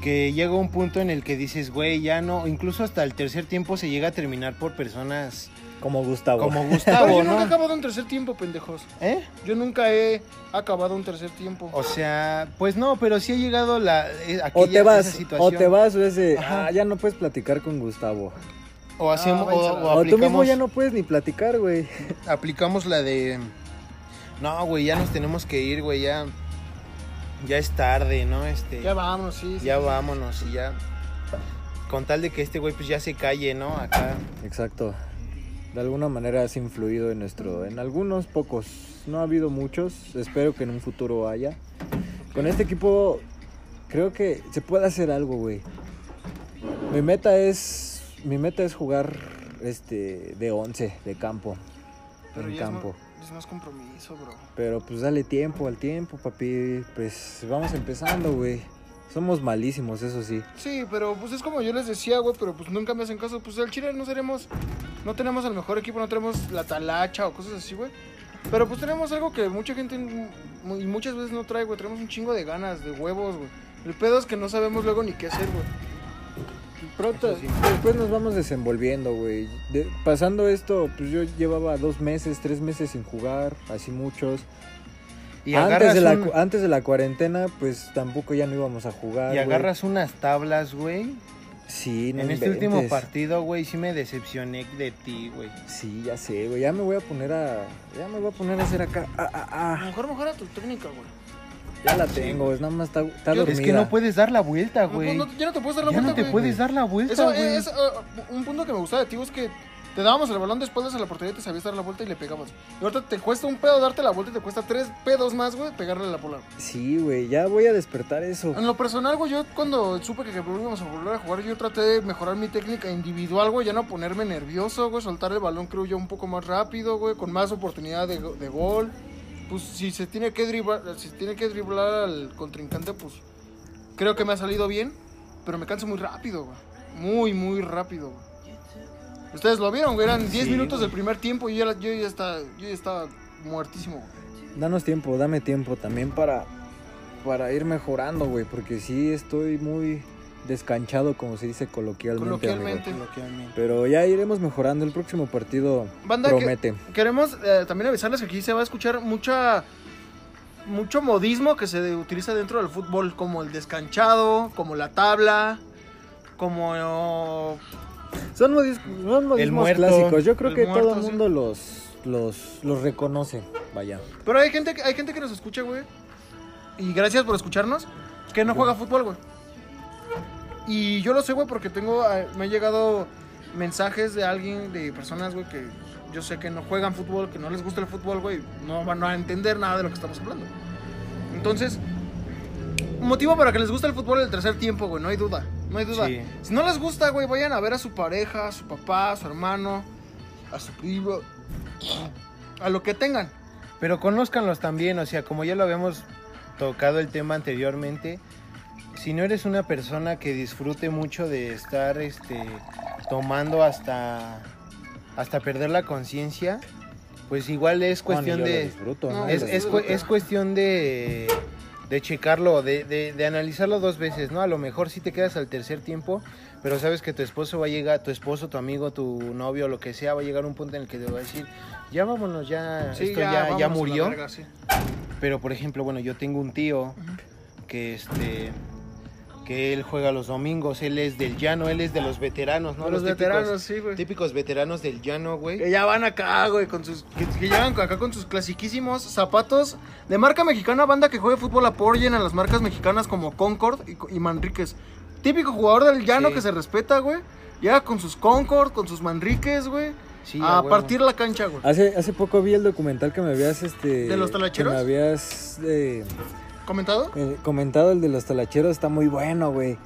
que llega un punto en el que dices, güey, ya no, incluso hasta el tercer tiempo se llega a terminar por personas Como Gustavo. como Pero Gustavo, yo nunca he ¿no? acabado un tercer tiempo, pendejos. ¿Eh? Yo nunca he acabado un tercer tiempo. O sea, pues no, pero sí ha llegado la eh, O aquella- te vas, esa o situación. te vas, o es de, Ajá. ah, ya no puedes platicar con Gustavo. O hacemos, Ah, o, tú mismo aplicamos, ya no puedes ni platicar, güey. aplicamos la de, no, güey, ya nos tenemos que ir, güey, ya, ya es tarde, ¿no? Este, Ya vámonos, sí. sí, ya sí. vámonos y ya, con tal de que este güey pues ya se calle, ¿no? Acá, Exacto. De alguna manera has influido en nuestro, en algunos pocos. No ha habido muchos. Espero que en un futuro haya. Con este equipo creo que se puede hacer algo, güey. Mi meta es, mi meta es jugar, este, de 11 de campo, Pero en ya es campo. más, es más compromiso, bro. Pero pues dale tiempo al tiempo, papi. Pues vamos empezando, güey. Somos malísimos, eso sí. Sí, pero pues es como yo les decía, güey, pero pues nunca me hacen caso. Pues al Chile no seremos, no tenemos el mejor equipo, no tenemos la talacha o cosas así, güey. Pero pues tenemos algo que mucha gente y muchas veces no trae, güey. Tenemos un chingo de ganas, de huevos, güey. El pedo es que no sabemos luego ni qué hacer, güey. Pronto, después nos vamos desenvolviendo, güey. De- pasando esto, pues yo llevaba dos meses, tres meses sin jugar, así muchos. y antes, de la, un- cu- antes de la cuarentena, pues tampoco ya no íbamos a jugar. y agarras unas tablas, güey. Sí, no en este último partido, güey, sí me decepcioné de ti, güey. Sí, ya sé, güey. Ya me voy a poner a. Ya me voy a poner a hacer acá. Ah, A ah, ah. mejor mejora tu técnica, güey. Ya la tengo, es nada más está, está dormida. Es que no puedes dar la vuelta, No, güey. no, ya no te puedes dar la ya no vuelta, te güey. puedes dar la vuelta, Eso güey. es uh, un punto que me gustaba de ti, es que te dábamos el balón de espaldas a la portería y te sabías dar la vuelta y le pegabas. Y ahorita te cuesta un pedo darte la vuelta y te cuesta tres pedos más, güey, pegarle a la bola. Sí, güey, ya voy a despertar eso. En lo personal, güey, yo cuando supe que, que íbamos a volver a jugar, yo traté de mejorar mi técnica individual, güey, ya no ponerme nervioso, güey, soltar el balón, creo yo, un poco más rápido, güey, con más oportunidad de, go- de gol. Pues si se tiene que driblar, si tiene que driblar al contrincante, pues creo que me ha salido bien, pero me canso muy rápido, güey. Muy, muy rápido, güey. Ustedes lo vieron, güey, eran 10 Sí, minutos del primer tiempo y yo, ya- yo ya estaba, yo ya estaba muertísimo, güey. Danos tiempo, dame tiempo también para, para ir mejorando, güey, porque sí estoy muy descanchado, como se dice coloquialmente. amigo. Coloquialmente. Coloquialmente. Pero ya iremos mejorando. El próximo partido Banda, que- promete. Queremos eh, también avisarles que aquí se va a escuchar mucha mucho modismo que se utiliza dentro del fútbol, como el descanchado, como la tabla, como Son, modis- son modismos muerto, clásicos. Yo creo que muerto, todo el sí. mundo los, los, los reconoce. Vaya. pero hay gente que hay gente que nos escucha, güey. Y gracias por escucharnos, que no juega fútbol, güey. Y yo lo sé, güey, porque tengo eh, me han llegado mensajes de alguien, de personas, güey, que yo sé que no juegan fútbol, que no les gusta el fútbol, güey, no van a entender nada de lo que estamos hablando. Entonces, motivo para que les guste el fútbol el tercer tiempo, güey, no hay duda, no hay duda. Sí. Si no les gusta, güey, vayan a ver a su pareja, a su papá, a su hermano, a su primo, a lo que tengan. Pero conózcanlos también, o sea, como ya lo habíamos tocado el tema anteriormente, si no eres una persona que disfrute mucho de estar este tomando hasta hasta perder la conciencia, pues igual es cuestión de disfruto, No, ¿no? es, es, es cuestión de de checarlo, de, de, de analizarlo dos veces, ¿no? A lo mejor sí te quedas al tercer tiempo, pero sabes que tu esposo va a llegar, tu esposo, tu amigo, tu novio, lo que sea, va a llegar un punto en el que te va a decir, ya vámonos, ya, Sí, esto ya, ya, murió. verga, sí. Pero por ejemplo, bueno, yo tengo un tío que este que él juega los domingos, él es del llano, él es de los veteranos, ¿no? De los típicos- veteranos, sí, güey. Típicos veteranos del llano, güey. Que ya van acá, güey, con sus. Que, que llegan acá con sus clasiquísimos zapatos de marca mexicana, banda que juegue fútbol apoyen a las marcas mexicanas como Concord y, y Manríquez. Típico jugador del llano Sí. que se respeta, güey. Llega con sus Concord, con sus Manríquez, güey. Sí, a partir la cancha, güey. Hace, hace poco vi el documental que me habías este ¿De los que talacheros? me habías eh, ¿Comentado? eh, comentado el de los talacheros está muy bueno, güey.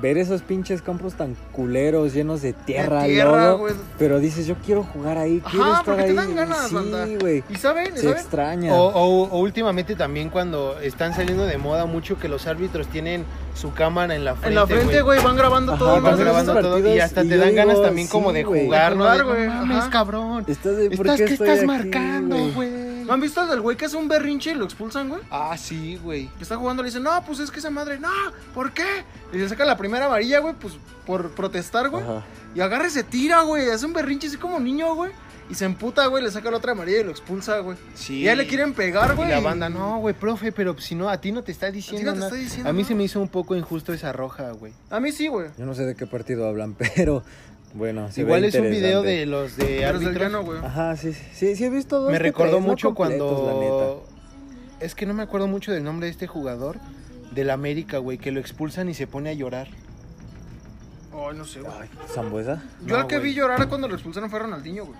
Ver esos pinches campos tan culeros, llenos de tierra, tierra, lodo, güey. pero dices, yo quiero jugar ahí, quiero Ajá, estar porque te ahí. dan ganas, sí, güey. ¿Y saben? ¿Y Se saben? extraña. O, o- o últimamente también cuando están saliendo de moda mucho que los árbitros tienen su cámara en la frente. En la frente, güey, van grabando Ajá, todo. Van grabando todo y hasta y te dan ganas también como de jugar, De ¿no? jugar, De, güey, "No mames, cabrón. Estás de, ¿por Estás, qué ¿Qué estoy estás aquí, marcando, güey? ¿No han visto el del güey que es un berrinche y lo expulsan, güey? Ah, sí, güey. que está jugando le dice, no, pues es que esa madre, no, ¿por qué? Y le saca la primera amarilla, güey, pues por protestar, güey. Ajá. Y agarra y se tira, güey, hace un berrinche así como niño, güey. Y se emputa, güey, le saca la otra amarilla y lo expulsa, güey. Sí. Y ya le quieren pegar, Y güey. la banda, no, güey, profe, pero si no, a ti no te está diciendo no te nada. está diciendo a mí se me hizo un poco injusto esa roja, güey. A mí sí, güey. Yo no sé de qué partido hablan, pero bueno, se ve Igual es un video de los de del árbitros. güey. Ajá, sí, sí, sí, sí he visto dos Me que recordó tres, mucho cuando. Es que no me acuerdo mucho del nombre de este jugador del América, güey, que lo expulsan y se pone a llorar. Ay, no sé, güey. Ay, ¿Zambuesa? Yo no, al que güey. vi llorar cuando lo expulsaron fue Ronaldinho, güey.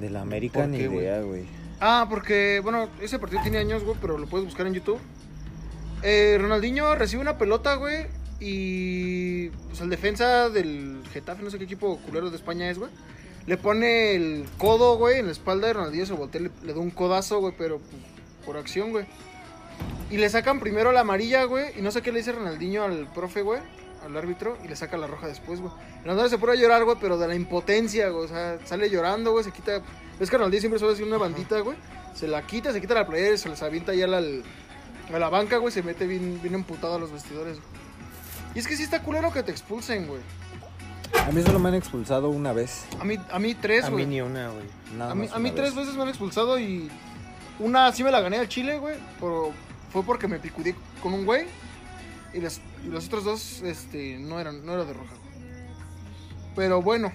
De la América ¿Por ni qué, güey? idea, güey. Ah, porque, bueno, ese partido tiene años, güey, pero lo puedes buscar en YouTube. Eh, Ronaldinho recibe una pelota, güey, y pues el defensa del Getafe, no sé qué equipo culero de España es, güey, le pone el codo, güey, en la espalda de Ronaldinho, se voltea, y le, le da un codazo, güey, pero pues, por acción, güey. Y le sacan primero la amarilla, güey, y no sé qué le dice Ronaldinho al profe, güey, al árbitro, y le saca la roja después, güey. Ronaldinho se pone a llorar, güey, pero de la impotencia, güey, o sea, sale llorando, güey, se quita... Es que Ronaldinho siempre suele decir una bandita, güey. Se la quita, se quita la playera y se les avienta ya al- a la banca, güey. Se mete bien, bien emputado a los vestidores, güey. Y es que sí está culero que te expulsen, güey. A mí solo me han expulsado una vez. A mí, a mí tres, A mí güey. ni una, güey. Nada A mí, más a mí una tres vez. veces me han expulsado y una sí me la gané al Chile, güey. Pero fue porque me picudí con un güey. Y, las, y los otros dos, este, no eran, no era de roja. güey. Pero bueno,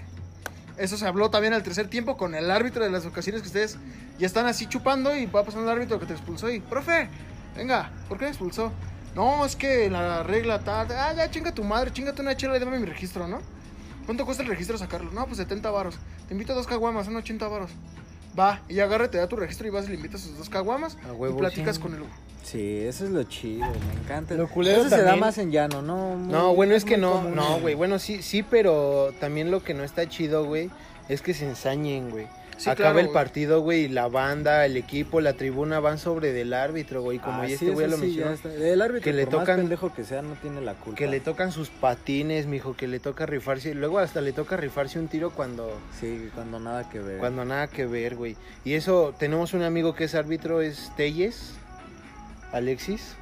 eso se habló también al tercer tiempo con el árbitro de las ocasiones que ustedes ya están así chupando y va pasando el árbitro que te expulsó y, profe, venga, ¿por qué me expulsó? No, es que la regla tal, ah, ya chinga tu madre, chingate una chela y dame mi registro, ¿no? ¿Cuánto cuesta el registro sacarlo? No, pues 70 varos. Te invito a dos caguamas, son 80 varos. Va, y agarra, te da tu registro y vas y le invitas sus dos caguamas A huevo, y platicas sí. con él. Sí, eso es lo chido, me encanta. Lo culero eso se da más en llano, ¿no? Muy- No, bueno, es que no, común. no, güey. Bueno, sí, sí, pero también lo que no está chido, güey, es que se ensañen, güey. Sí, Acaba claro, el partido, güey, y la banda, el equipo, la tribuna van sobre del árbitro, güey. Como Ah, ya sí, este güey lo sí, mencionó. El árbitro, Que le por más tocan- pendejo que sea, no tiene la culpa. Que le tocan sus patines, mijo, que le toca rifarse. Luego hasta le toca rifarse un tiro cuando, Sí, cuando nada que ver. cuando nada que ver, güey. Y eso, tenemos un amigo que es árbitro, es Telles, Alexis.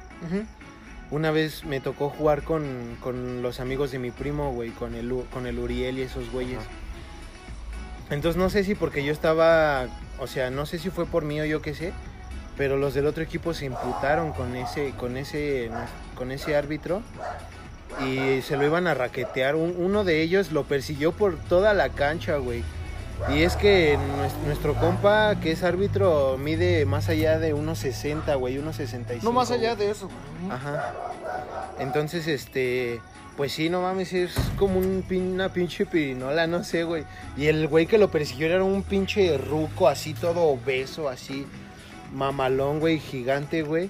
Una vez me tocó jugar con, con los amigos de mi primo, güey, con el, con el Uriel y esos güeyes. Entonces no sé si porque yo estaba, o sea, no sé si fue por mí o yo qué sé, pero los del otro equipo se imputaron con ese, con ese, con ese árbitro y se lo iban a raquetear. Un- uno de ellos lo persiguió por toda la cancha, güey. Y es que nues- nuestro compa, que es árbitro, mide más allá de unos 60, güey, unos 65. No más allá güey. de eso, güey. Ajá. Entonces, este, pues sí, no mames, es como un, pin- una pinche pirinola, no sé, güey. Y el güey que lo persiguió era un pinche ruco, así todo obeso, así, mamalón, güey, gigante, güey.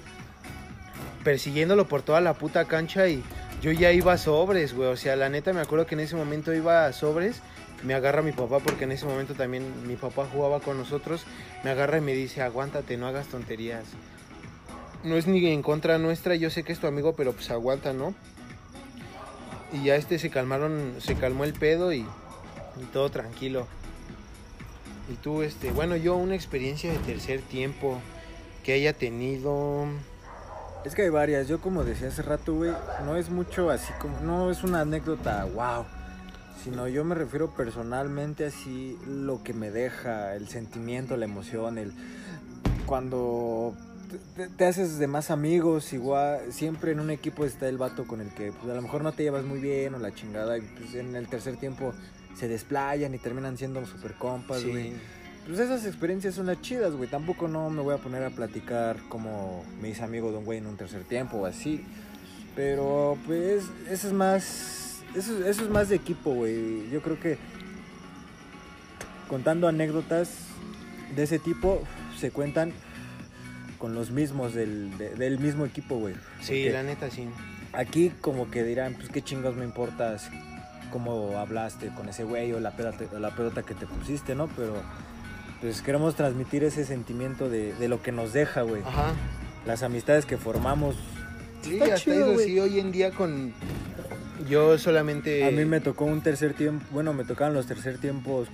Persiguiéndolo por toda la puta cancha y yo ya iba a sobres, güey. O sea, la neta me acuerdo que en ese momento iba a sobres. Me agarra mi papá porque en ese momento también mi papá jugaba con nosotros. Me agarra y me dice, aguántate, no hagas tonterías no es ni en contra nuestra, yo sé que es tu amigo, pero pues aguanta, ¿no? Y ya este se calmaron, se calmó el pedo y, todo tranquilo. Y tú, este, bueno, yo una experiencia de tercer tiempo que haya tenido. Es que hay varias. Yo como decía hace rato, güey, no es mucho así como... No es una anécdota, wow. Sino yo me refiero personalmente así lo que me deja, el sentimiento, la emoción, el... Cuando te, te haces de más amigos, igual, siempre en un equipo está el vato con el que pues, a lo mejor no te llevas muy bien o la chingada, y pues en el tercer tiempo se desplayan y terminan siendo super compas, güey. Pues esas experiencias son las chidas, güey. Tampoco no me voy a poner a platicar como me hice amigo de un güey en un tercer tiempo o así. Pero pues eso es más. Eso, eso es más de equipo, güey. Yo creo que contando anécdotas de ese tipo se cuentan con los mismos del, de- del mismo equipo, güey. Sí, la neta sí. Aquí como que dirán, pues qué chingos me importas cómo hablaste con ese güey o la pelota, la pelota que te pusiste, ¿no? Pero pues queremos transmitir ese sentimiento de, de lo que nos deja, güey. Ajá. Las amistades que formamos. Sí, Está hasta chido, eso sí, hoy en día con... Yo solamente... A mí me tocó un tercer tiempo, bueno, me tocaban los tercer tiempos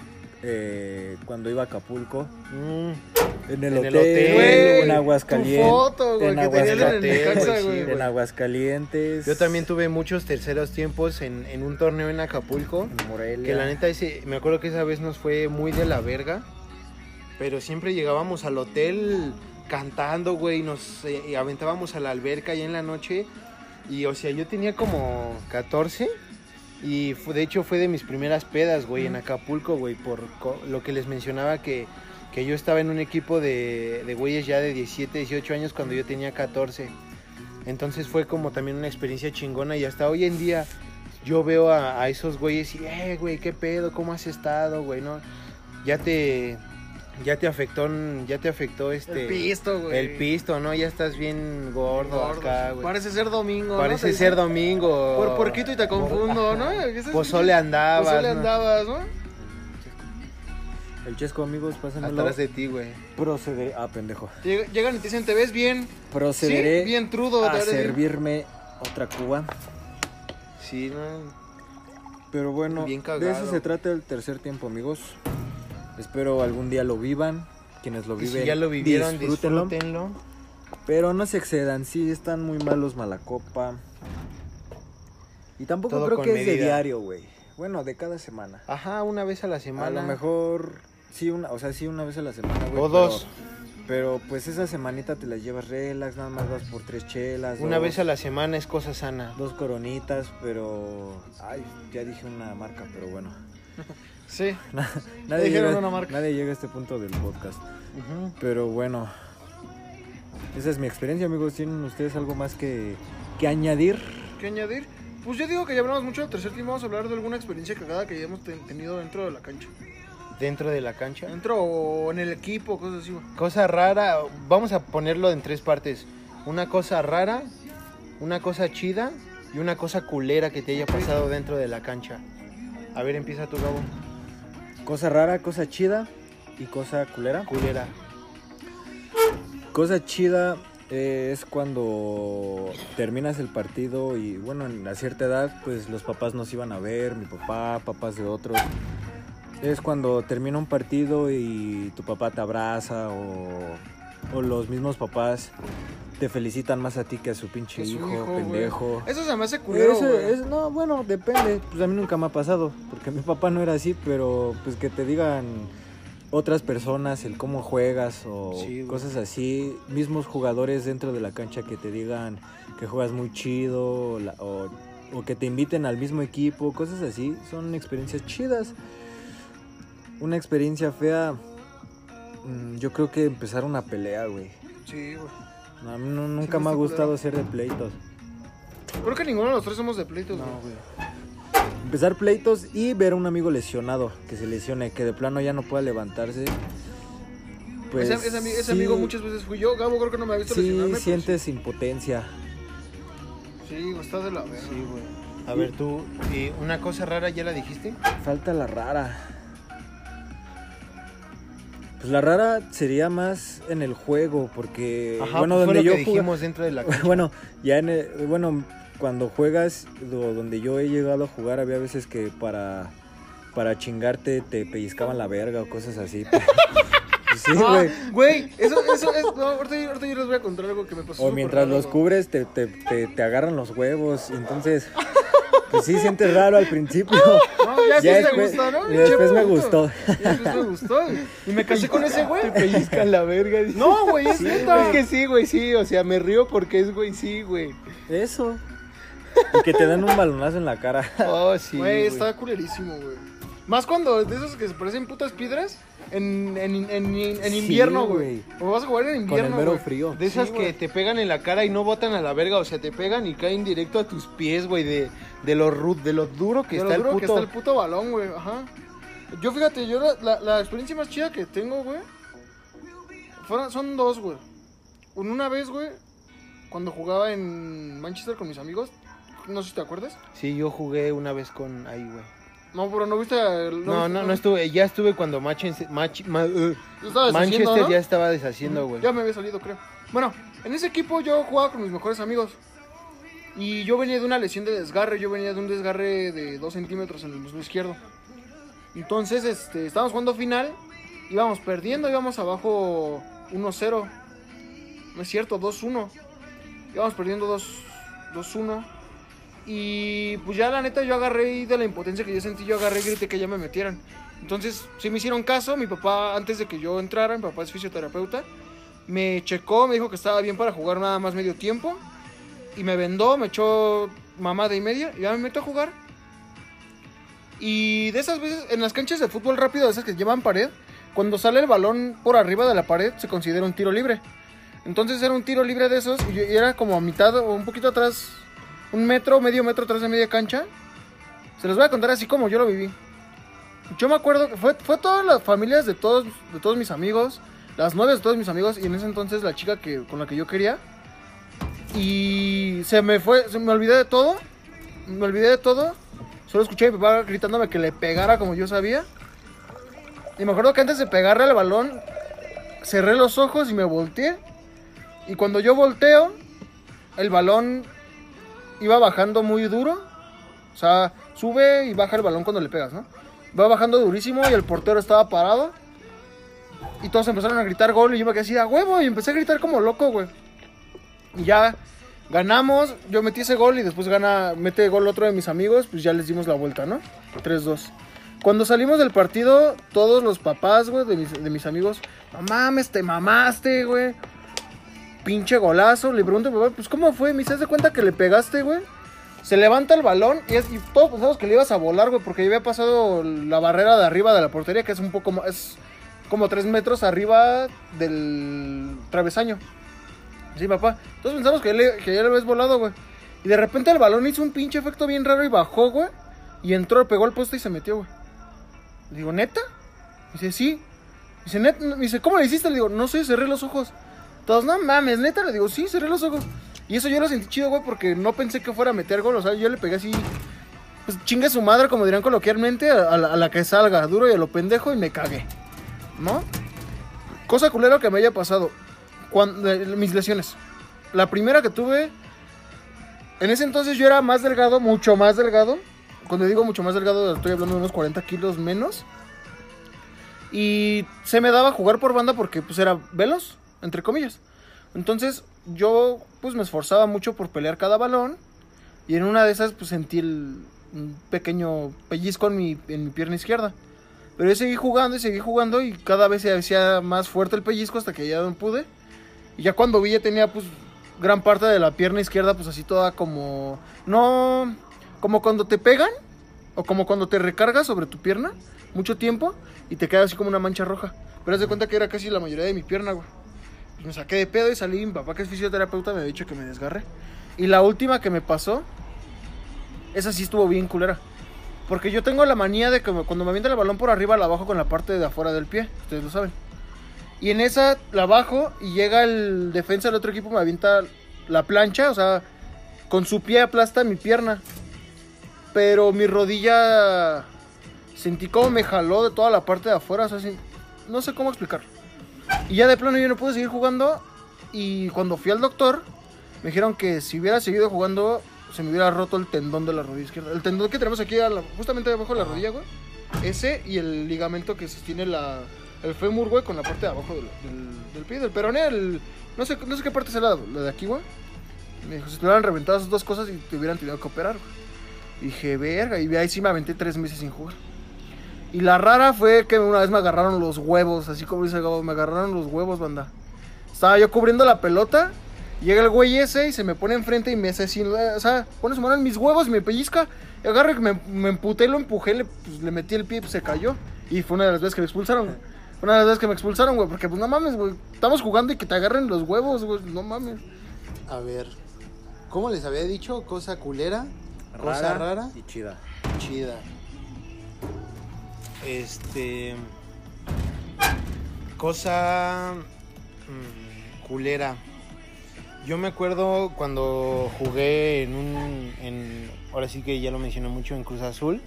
eh, cuando iba a Acapulco. Mm, En el En el hotel, en. Aguascalientes. Tu foto, güey, en Aguascalientes, Necaxa, güey, güey. En Aguascalientes. Yo también tuve muchos terceros tiempos en, en un torneo en Acapulco. En Morelia. Que la neta, ese, me acuerdo que esa vez nos fue muy de la verga. Pero siempre llegábamos al hotel cantando, güey. Nos eh, y aventábamos a la alberca ya en la noche. Y, o sea, yo tenía como 14. Y fu- de hecho fue de mis primeras pedas, güey, en Acapulco, güey. Por lo que les mencionaba que, que yo estaba en un equipo de, de güeyes ya de 17, 18 años cuando yo tenía 14. Entonces fue como también una experiencia chingona. Y hasta hoy en día yo veo a, a esos güeyes y, eh, güey, ¿qué pedo? ¿Cómo has estado, güey? ¿No? Ya te, ya te afectó, ya te afectó este... El pisto, güey. El pisto, ¿no? Ya estás bien gordo, Gordo. acá, güey. Parece ser domingo. Parece ser domingo. Por porquito y te confundo, ¿no? Pozole andabas, Pozole ¿no? andabas, ¿no? El chesco, amigos, pásenmelo. Atrás de ti, güey. Procederé. Ah, pendejo. Lleg- Llegan y te dicen, te ves bien. Procederé Sí, bien trudo. a servirme otra cuba. Sí, ¿no? Pero bueno, Bien de eso se trata el tercer tiempo, amigos. Espero algún día lo vivan. Quienes lo viven, si ya lo vivieron, disfrútenlo. disfrútenlo. Pero no se excedan, sí están muy malos mala copa. Y tampoco Todo creo que es de diario, güey. Bueno, de cada semana. Ajá, una vez a la A semana. lo mejor, sí, una, o sea, sí una vez a la semana, güey. O pero- dos. Pero pues esa semanita te la llevas relax, nada más vas por tres chelas. Una dos- vez a la semana es cosa sana. Dos coronitas, pero... Ay, ya dije una marca, pero bueno. Sí. Nadie Dijeron llega, una marca. nadie llega a este punto del podcast. Pero bueno, esa es mi experiencia, amigos. ¿Tienen ustedes algo más que, que añadir? ¿Qué añadir? Pues yo digo que ya hablamos mucho del tercer tiempo. Vamos a hablar de alguna experiencia cagada que hayamos ten- tenido dentro de la cancha. Dentro de la cancha. Dentro o en el equipo, cosas así. güey. Cosa rara, vamos a ponerlo en tres partes. Una cosa rara, una cosa chida y una cosa culera que te haya pasado dentro de la cancha. A ver, empieza tu Gabo. Cosa rara, cosa chida y cosa culera. Culera. Cosa chida eh, es cuando terminas el partido y bueno, en a cierta edad pues los papás nos iban a ver, mi papá, papás de otros. Es cuando termina un partido y tu papá te abraza o, o los mismos papás te felicitan más a ti que a su pinche su hijo, hijo, güey. pendejo. Eso se me hace culero, Eso güey. es- no, bueno, depende. Pues a mí nunca me ha pasado, porque mi papá no era así, pero pues que te digan otras personas el cómo juegas o Sí, cosas así, mismos jugadores dentro de la cancha que te digan que juegas muy chido o, la- o- o que te inviten al mismo equipo, cosas así, son experiencias chidas. Una experiencia fea, mm, yo creo que empezar una pelea, güey. Sí, güey. No, a mí no- nunca me ha gustado ser de pleitos. Creo que ninguno de los tres somos de pleitos, güey. Empezar pleitos y ver a un amigo lesionado, que se lesione, que de plano ya no pueda levantarse. Pues, ese ese ami- ese sí, amigo muchas veces fui yo. Gabo creo que no me ha visto Sí, lesionarme. sientes impotencia. Sí, Sí, güey, está de la verga. Sí, güey. A ver, tú, ¿y una cosa rara ya la dijiste? Falta la rara. Pues la rara sería más en el juego, porque Ajá, bueno, pues donde yo dijimos dentro de la cancha. bueno, ya en el- bueno, cuando juegas do- donde yo he llegado a jugar había veces que para para chingarte te pellizcaban la verga o cosas así. Sí, Ah, güey. güey, eso, eso, es, no, ahorita, ahorita yo les voy a contar algo que me pasó. O mientras los cubres te, te, te, te agarran los huevos. Entonces, pues sí sientes raro al principio. No, ya, Ya después te después- gustó, ¿no? y después me gustó. Ya después me gustó. Y, y me casé con ese güey. Te pellizcan la verga. No, güey, es Sí, neta. Es que sí, güey, sí. O sea, me río porque es güey, sí, güey. Eso. Y que te dan un balonazo en la cara. Oh, sí. Güey, güey. está culerísimo, güey. Más cuando de esos que se parecen putas piedras en, en, en, en invierno, güey. güey. O vas a jugar en Con el invierno, mero frío. De esas Sí, que te pegan en la cara y no botan a la verga, o sea, te pegan y caen directo a tus pies, güey, de, de lo de lo duro que De está lo duro el que puto. está el puto balón, güey. Ajá. Yo fíjate, yo la, la, la experiencia más chida que tengo, güey. fueron- son dos, güey. Un- Una vez, güey, cuando jugaba en Manchester con mis amigos. No sé si te acuerdas. Sí, yo jugué una vez con ahí, güey. No, pero no viste. el- No, no, no estuve, ya estuve cuando Manchester, uh, haciendo, Manchester ¿no? ya estaba deshaciendo, güey. Ya me había salido, creo. Bueno, en ese equipo yo jugaba con mis mejores amigos. Y yo venía de una lesión de desgarre. Yo venía de un desgarre de 2 centímetros en el muslo izquierdo. Entonces, este, estábamos jugando final. Íbamos perdiendo, íbamos abajo 1-0. No es cierto, 2-1. Íbamos perdiendo 2 2-1. Y pues ya la neta yo agarré y de la impotencia que yo sentí, yo agarré y grité que ya me metieran. Entonces, sí me hicieron caso. Mi papá, antes de que yo entrara, mi papá es fisioterapeuta, me checó, me dijo que estaba bien para jugar nada más medio tiempo. Y me vendó, me echó mamada y media y ya me meto a jugar. Y de esas veces, en las canchas de fútbol rápido, de esas que llevan pared, cuando sale el balón por arriba de la pared, se considera un tiro libre. Entonces era un tiro libre de esos y, yo- y era como a mitad o un poquito atrás, un metro, medio metro atrás de media cancha. Se los voy a contar así como yo lo viví. Yo me acuerdo que fue, fue todas las familias de todos, de todos mis amigos, las novias de todos mis amigos y en ese entonces la chica que, con la que yo quería. Y se me fue, se me olvidé de todo. Me olvidé de todo. Solo escuché a mi papá gritándome que le pegara como yo sabía. Y me acuerdo que antes de pegarle al balón, cerré los ojos y me volteé. Y cuando yo volteo, el balón iba bajando muy duro. O sea, sube y baja el balón cuando le pegas, ¿no? Va bajando durísimo y el portero estaba parado. Y todos empezaron a gritar gol y yo me quedé así a huevo y empecé a gritar como loco, güey. Y ya ganamos, yo metí ese gol y después gana, mete gol otro de mis amigos, pues ya les dimos la vuelta, ¿no? 3-2. Cuando salimos del partido, todos los papás, güey, de mis, amigos, no mames, te mamaste, güey. Pinche golazo. Le pregunto a mi papá, pues ¿cómo fue? Me dice, ¿haz de cuenta que le pegaste, güey? Se levanta el balón y, es- todos pensamos que le ibas a volar, güey, porque ya había pasado la barrera de arriba de la portería, que es un poco más, es como 3 metros arriba del travesaño. Sí, papá. Entonces pensamos que, ya le habías volado, güey. Y de repente el balón hizo un pinche efecto bien raro y bajó, güey. Y entró, pegó el poste y se metió, güey. Le digo, ¿neta? Dice, sí. Dice, ¿cómo le hiciste? Le digo, no sé, cerré los ojos. Todos, no mames, ¿neta? Le digo, sí, cerré los ojos. Y eso yo lo sentí chido, güey, porque no pensé que fuera a meter gol. O sea, yo le pegué así, pues chingue su madre, como dirían coloquialmente, a, la, que salga, duro y a lo pendejo, y me cagué. ¿No? Cosa culera que me haya pasado. Cuando, mis lesiones. La primera que tuve. En ese entonces yo era más delgado, mucho más delgado. Cuando digo mucho más delgado, estoy hablando de unos 40 kilos menos. Y se me daba jugar por banda porque pues era veloz, entre comillas. Entonces yo pues me esforzaba mucho por pelear cada balón. Y en una de esas pues sentí el, un pequeño pellizco en mi, en mi pierna izquierda. Pero yo seguí jugando y seguí jugando y cada vez se hacía más fuerte el pellizco hasta que ya no pude. Y ya cuando vi ya tenía pues gran parte de la pierna izquierda pues así toda como... No... Como cuando te pegan o como cuando te recargas sobre tu pierna mucho tiempo y te queda así como una mancha roja. Pero haz de cuenta que era casi la mayoría de mi pierna, güey. Me saqué de pedo y salí. Mi papá, que es fisioterapeuta, me había dicho que me desgarré. Y la última que me pasó, esa sí estuvo bien culera. Porque yo tengo la manía de que cuando me avienta el balón por arriba, la bajo con la parte de afuera del pie. Ustedes lo saben. Y en esa la bajo y llega el defensa del otro equipo, me avienta la plancha, o sea, con su pie aplasta mi pierna. Pero mi rodilla sentí como me jaló de toda la parte de afuera, o sea, no sé cómo explicar. Y ya de plano yo no pude seguir jugando y cuando fui al doctor me dijeron que si hubiera seguido jugando se me hubiera roto el tendón de la rodilla izquierda. El tendón que tenemos aquí a la- justamente debajo de la rodilla, güey. Ese y el ligamento que sostiene la, el fémur, güey, con la parte de abajo del, del, del pie, del peroné, el, no sé, no sé qué parte es el lado, la de aquí, güey. Me dijo, si te hubieran reventado esas dos cosas y te hubieran tenido que operar, güey. Dije, verga, y ahí sí me aventé tres meses sin jugar. Y la rara fue que una vez me agarraron los huevos, así como dice Gabo, me agarraron los huevos, banda. Estaba yo cubriendo la pelota, llega el güey ese y se me pone enfrente y me hace así, o sea, pone su mano en mis huevos y me pellizca. Y agarro y me, me emputé, lo empujé, le, pues, le metí el pie y pues, se cayó. Y fue una de las veces que me expulsaron, güey. Fue una de las veces que me expulsaron, güey, porque pues no mames, güey. Estamos jugando y que te agarren los huevos, güey, no mames. A ver, ¿cómo les había dicho? Cosa culera, cosa rara, y chida. chida. Este. Cosa. mm, culera. Yo me acuerdo cuando jugué en un. En, ahora sí que ya lo mencioné mucho en Cruz Azul.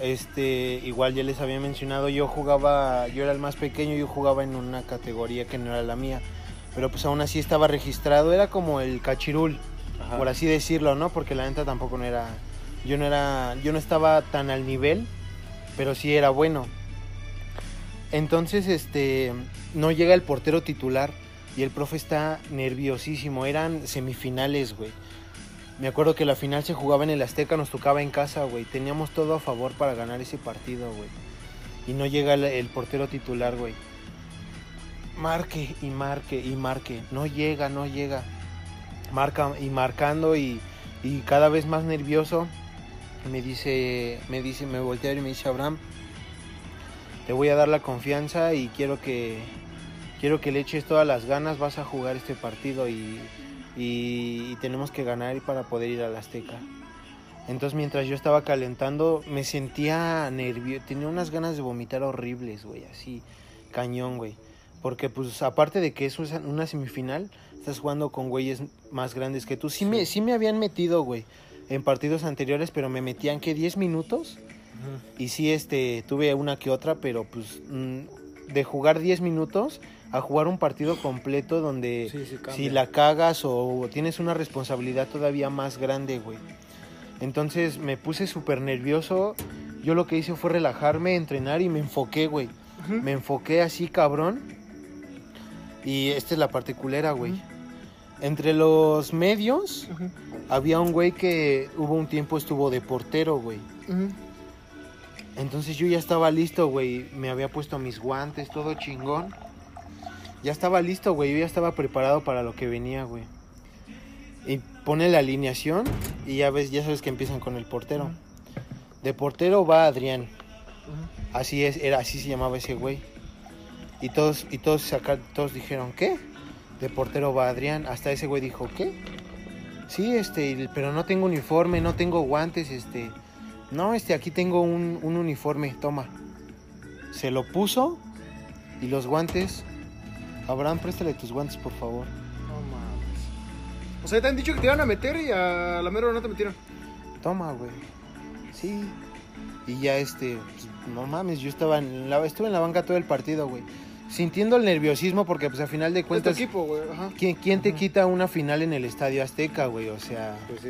Este, igual ya les había mencionado, yo jugaba, yo era el más pequeño, yo jugaba en una categoría que no era la mía, pero pues aún así estaba registrado, era como el cachirul, Ajá. por así decirlo, ¿no? Porque la neta tampoco no era, yo no era, yo no estaba tan al nivel, pero sí era bueno. Entonces, este, no llega el portero titular y el profe está nerviosísimo, eran semifinales, güey. Me acuerdo que la final se jugaba en el Azteca, nos tocaba en casa, güey. Teníamos todo a favor para ganar ese partido, güey. Y no llega el, portero titular, güey. Marque y marque y marque. No llega, no llega. Marca y marcando y, y cada vez más nervioso. Me dice, me dice, me voltea y me dice Abraham, te voy a dar la confianza y quiero que quiero que le eches todas las ganas, vas a jugar este partido y, y- y tenemos que ganar para poder ir al Azteca. Entonces mientras yo estaba calentando me sentía nervioso, tenía unas ganas de vomitar horribles, güey, así, cañón, güey. Porque pues aparte de que eso es una semifinal, estás jugando con güeyes más grandes que tú. Sí, Me, sí me habían metido, güey, en partidos anteriores, pero me metían que 10 minutos. Y sí, este, tuve una que otra, pero pues mm, de jugar 10 minutos a jugar un partido completo donde Sí, sí, cambia. si la cagas o tienes una responsabilidad todavía más grande, güey. Entonces me puse súper nervioso. Yo lo que hice fue relajarme, entrenar y me enfoqué, güey. Me enfoqué así, cabrón. Y esta es la particulera, güey. Entre los medios había un güey que hubo un tiempo estuvo de portero, güey. Entonces yo ya estaba listo, güey. Me había puesto mis guantes, todo chingón. Ya estaba listo, güey. Yo ya estaba preparado para lo que venía, güey. Y pone la alineación y ya ves, ya sabes que empiezan con el portero. De portero va Adrián. Así es, era así se llamaba ese güey. Y todos y todos saca- todos dijeron, "¿Qué?" De portero va Adrián. Hasta ese güey dijo, "¿Qué?" Sí, este, pero no tengo uniforme, no tengo guantes, este. No, este, aquí tengo un, un uniforme, toma. Se lo puso y los guantes. Abraham, préstale tus guantes, por favor. No mames. O sea, te han dicho que te iban a meter y a la mera no te metieron. Toma, güey. Sí. Y ya este, pues, no mames, yo estaba en la, estuve en la banca todo el partido, güey. Sintiendo el nerviosismo porque pues a final de cuentas, equipo, güey. Ajá. ¿quién, quién te quita una final en el Estadio Azteca, güey? O sea, Pues sí.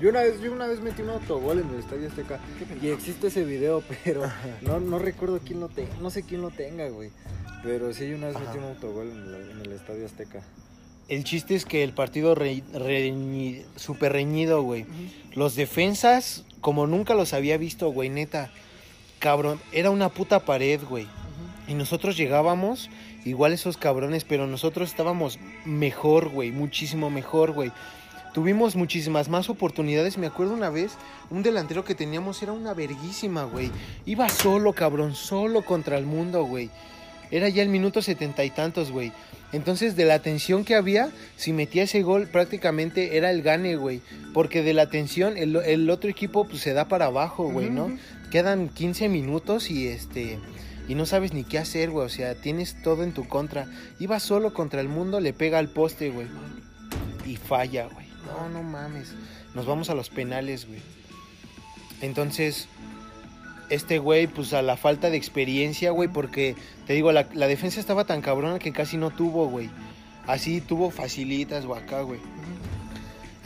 Yo una vez, yo una vez metí un autogol en el Estadio Azteca y existe ese video, pero no, no recuerdo quién lo tenga, no sé quién lo tenga, güey. Pero sí, yo una vez metí un autogol en, el- en el Estadio Azteca. el chiste es que el partido re, reñi- súper reñido, güey. Los defensas, como nunca los había visto, güey, neta. Cabrón, era una puta pared, güey. Y nosotros llegábamos, igual esos cabrones, pero nosotros estábamos mejor, güey, muchísimo mejor, güey. Tuvimos muchísimas más oportunidades. Me acuerdo una vez, un delantero que teníamos era una verguísima, güey. Iba solo, cabrón, solo contra el mundo, güey. Era ya el minuto setenta y tantos, güey. Entonces, de la tensión que había, si metía ese gol, prácticamente era el gane, güey. Porque de la tensión, el, el otro equipo pues, se da para abajo, güey, ¿no? Quedan 15 minutos y este. Y no sabes ni qué hacer, güey. O sea, tienes todo en tu contra. Iba solo contra el mundo, le pega al poste, güey. Y falla, güey. No, no mames. Nos vamos a los penales, güey. Entonces, este güey, pues a la falta de experiencia, güey, porque te digo, la, defensa estaba tan cabrona que casi no tuvo, güey. Así tuvo facilitas o acá, güey.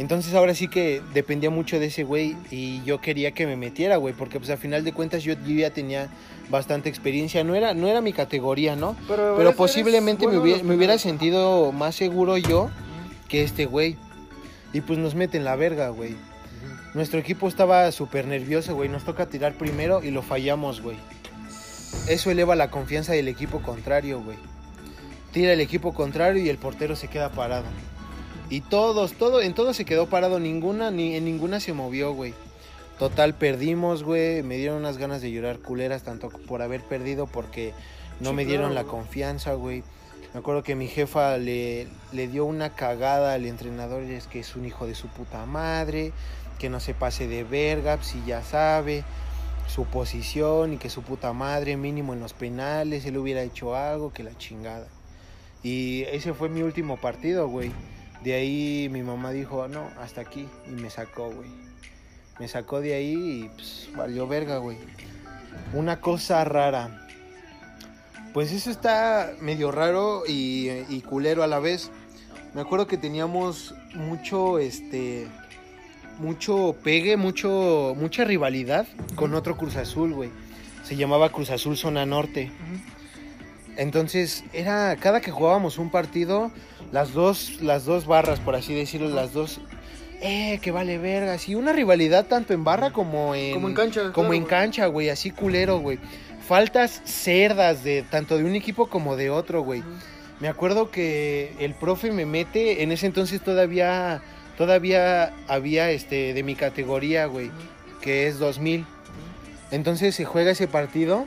Entonces ahora sí que dependía mucho de ese güey y yo quería que me metiera, güey, porque pues a final de cuentas yo, yo ya tenía bastante experiencia, no era, no era mi categoría, ¿no? Pero, posiblemente me bueno hubiera, me sentido más seguro yo que este güey. Y pues nos meten la verga, güey. Nuestro equipo estaba súper nervioso, güey. Nos toca tirar primero y lo fallamos, güey. Eso eleva la confianza del equipo contrario, güey. Tira el equipo contrario y el portero se queda parado. Y todos, todo, en todo se quedó parado, ninguna, ni en ninguna se movió, güey. Total, perdimos, güey. Me dieron unas ganas de llorar culeras, tanto por haber perdido, porque no Sí, me dieron claro, la güey. confianza, güey. Me acuerdo que mi jefa le, le dio una cagada al entrenador, y es que es un hijo de su puta madre, que no se pase de verga, si ya sabe su posición y que su puta madre mínimo en los penales, él hubiera hecho algo, que la chingada. Y ese fue mi último partido, güey. De ahí mi mamá dijo, no, hasta aquí, y me sacó, güey. Me sacó de ahí y pues valió verga, güey. Una cosa rara. Pues eso está medio raro y, y culero a la vez. Me acuerdo que teníamos mucho, este, mucho pegue, mucho, mucha rivalidad con otro Cruz Azul, güey. Se llamaba Cruz Azul Zona Norte. Entonces, era, cada que jugábamos un partido, las dos, las dos barras, por así decirlo, las dos, eh, que vale verga, sí, una rivalidad tanto en barra como en, Como en cancha, como claro, en güey. cancha, güey, así culero, güey. Faltas cerdas de tanto de un equipo como de otro, güey. Me acuerdo que el profe me mete, en ese entonces todavía, todavía había este de mi categoría, güey, que es 2000. Entonces se juega ese partido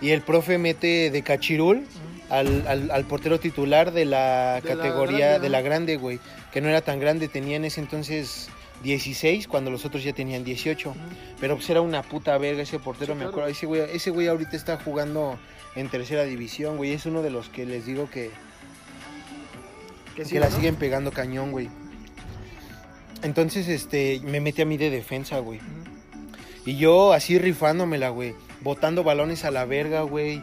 y el profe mete de cachirul al, al- al portero titular de la De la categoría grande, de la grande, güey, que no era tan grande, tenía en ese entonces 16 cuando los otros ya tenían 18. Pero pues era una puta verga ese portero, Sí, me claro. acuerdo. Ese güey, ese güey ahorita está jugando en tercera división, güey. Es uno de los que les digo que, Que la ¿no? siguen pegando cañón, güey. Entonces, este, me metí a mí de defensa, güey. Y yo así rifándomela, güey. Botando balones a la verga, güey.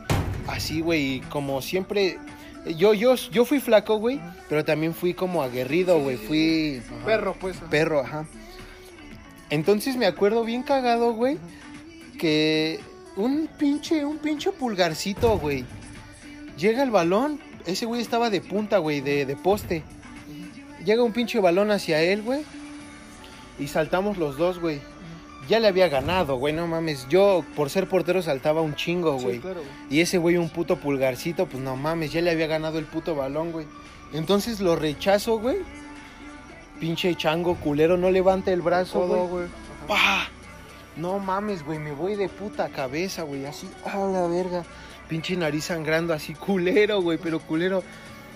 Así, güey. Como siempre. Yo, yo, yo fui flaco, güey. Pero también fui como aguerrido, güey. Fui. Perro, pues. Perro, ajá. Entonces me acuerdo bien cagado, güey. Que un pinche, un pinche pulgarcito, güey. Llega el balón. Ese güey estaba de punta, güey, de, de poste. Llega un pinche balón hacia él, güey. Y saltamos los dos, güey. Ya le había ganado, güey, no mames. Yo, por ser portero, saltaba un chingo, güey. Sí, claro. Y ese güey, un puto pulgarcito, pues no mames, ya le había ganado el puto balón, güey. Entonces lo rechazo, güey. Pinche chango culero, no levanta el brazo, Codo, güey. No mames, güey, me voy de puta cabeza, güey, así, a la verga. Pinche nariz sangrando así, culero, güey, pero culero.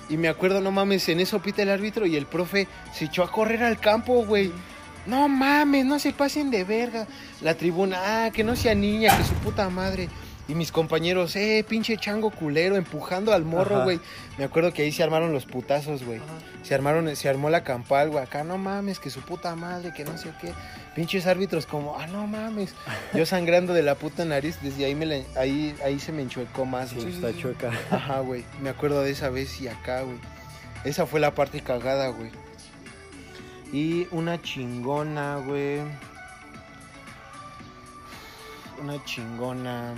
Y me acuerdo, no mames, en eso pita el árbitro y el profe se echó a correr al campo, güey. No mames, no se pasen de verga. La tribuna, ah, que no sea niña, que su puta madre. Y mis compañeros, eh, pinche chango culero, empujando al morro, güey. Me acuerdo que ahí se armaron los putazos, güey. Se armaron, se armó la campal, güey. Acá no mames, que su puta madre, que no sé qué. Pinches árbitros como, ah, no mames. Yo sangrando de la puta nariz, desde ahí me la- ahí, ahí se me enchuecó más, Sí, güey. está chueca. Ajá, güey. Me acuerdo de esa vez y acá, güey. Esa fue la parte cagada, güey. Y una chingona, güey. Una chingona.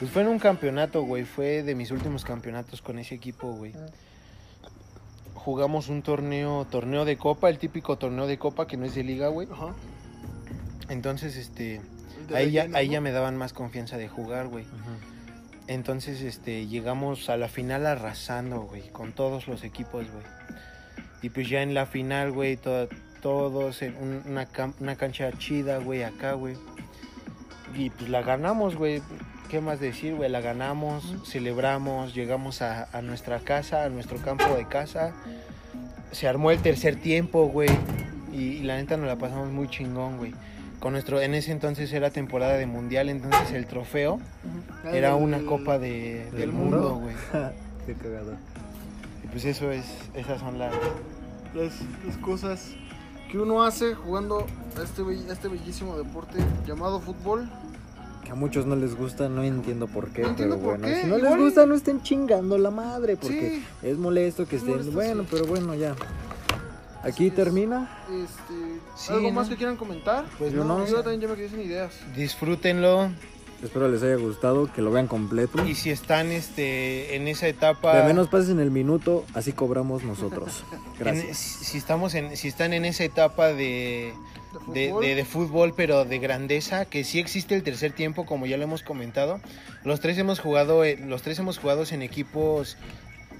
Pues fue en un campeonato, güey. Fue de mis últimos campeonatos con ese equipo, güey. Jugamos un torneo, torneo de copa, el típico torneo de copa que no es de liga, güey. Ajá. Entonces, este, ahí ya, ahí ya me daban más confianza de jugar, güey. Entonces, este, llegamos a la final arrasando, güey, con todos los equipos, güey. Y pues ya en la final, güey, to- todos en un- una, una cancha chida, güey, acá, güey. Y pues la ganamos, güey. ¿Qué más decir, güey? La ganamos, celebramos, llegamos a, a nuestra casa, a nuestro campo de casa. Se armó el tercer tiempo, güey. Y, y la neta nos la pasamos muy chingón, güey. Con nuestro, en ese entonces era temporada de mundial, entonces el trofeo era una copa de, del del mundo, mundo. güey. Qué cagado. Y pues eso es, esas son las... las, las cosas que uno hace jugando a este, a este bellísimo deporte llamado fútbol. Que a muchos no les gusta, no entiendo por qué, No entiendo pero por bueno. qué, Si no igual- les gusta, no estén chingando la madre, porque Sí. es molesto que Es estén. molesto, bueno, sí. pero bueno, ya. aquí termina. Este, Sí, ¿Algo ¿no? más que quieran comentar? Pues Yo no, no. Yo también ya me quedé sin ideas. disfrútenlo. Espero les haya gustado, que lo vean completo. Y si están este, en esa etapa. De menos pasen el minuto, así cobramos nosotros. en- Gracias. si, estamos en, si están en esa etapa de, De de, fútbol. de- de fútbol, pero de grandeza, que sí existe el tercer tiempo, como ya lo hemos comentado. Los tres hemos jugado, eh, los tres hemos jugado en equipos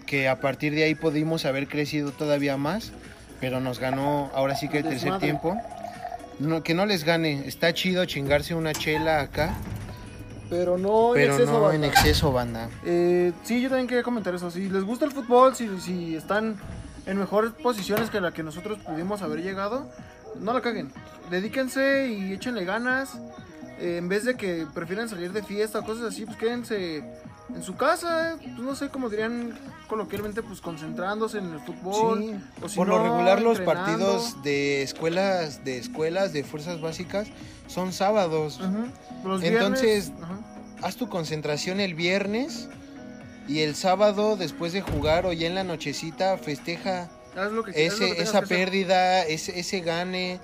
que a partir de ahí pudimos haber crecido todavía más, pero nos ganó ahora sí que el tercer Desmadre. tiempo. No, que no les gane, está chido chingarse una chela acá, Pero no en pero exceso. no banda. en exceso, banda. Eh, sí, yo también quería comentar eso. Si les gusta el fútbol, si, si están en mejores posiciones que la que nosotros pudimos haber llegado, no la caguen. Dedíquense y échenle ganas. Eh, en vez de que prefieran salir de fiesta o cosas así, pues quédense en su casa. eh, Pues no sé cómo dirían coloquialmente, pues concentrándose en el fútbol. Sí, o si Por lo regular los entrenando. partidos de escuelas, de escuelas de fuerzas básicas son sábados. Ujú. Los Entonces- viernes. Haz tu concentración el viernes y el sábado después de jugar o ya en la nochecita festeja lo que- lo ese, esa pérdida, ese, ese gane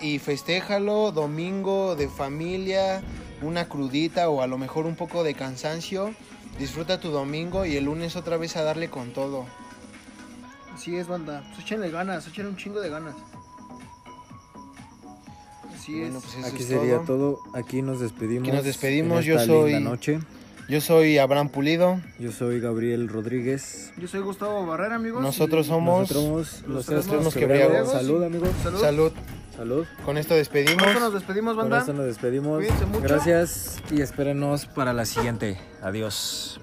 y festéjalo domingo de familia, una crudita o a lo mejor un poco de cansancio. Disfruta tu domingo y el lunes otra vez a darle con todo. Así es, banda. Pues échenle ganas, échenle un chingo de ganas. Así Bueno, es. pues eso Aquí es sería todo. todo. Aquí nos despedimos. Aquí nos despedimos. Yo soy- noche. Yo soy Abraham Pulido. Yo soy Gabriel Rodríguez. Yo soy Gustavo Barrera, amigos. Nosotros y- somos Nosotros los los tres. Salud, amigos. Salud. Salud. Salud. Con esto despedimos. Con esto nos despedimos, Con banda. esto nos despedimos. Cuídense mucho. Gracias y espérenos para la siguiente. Adiós.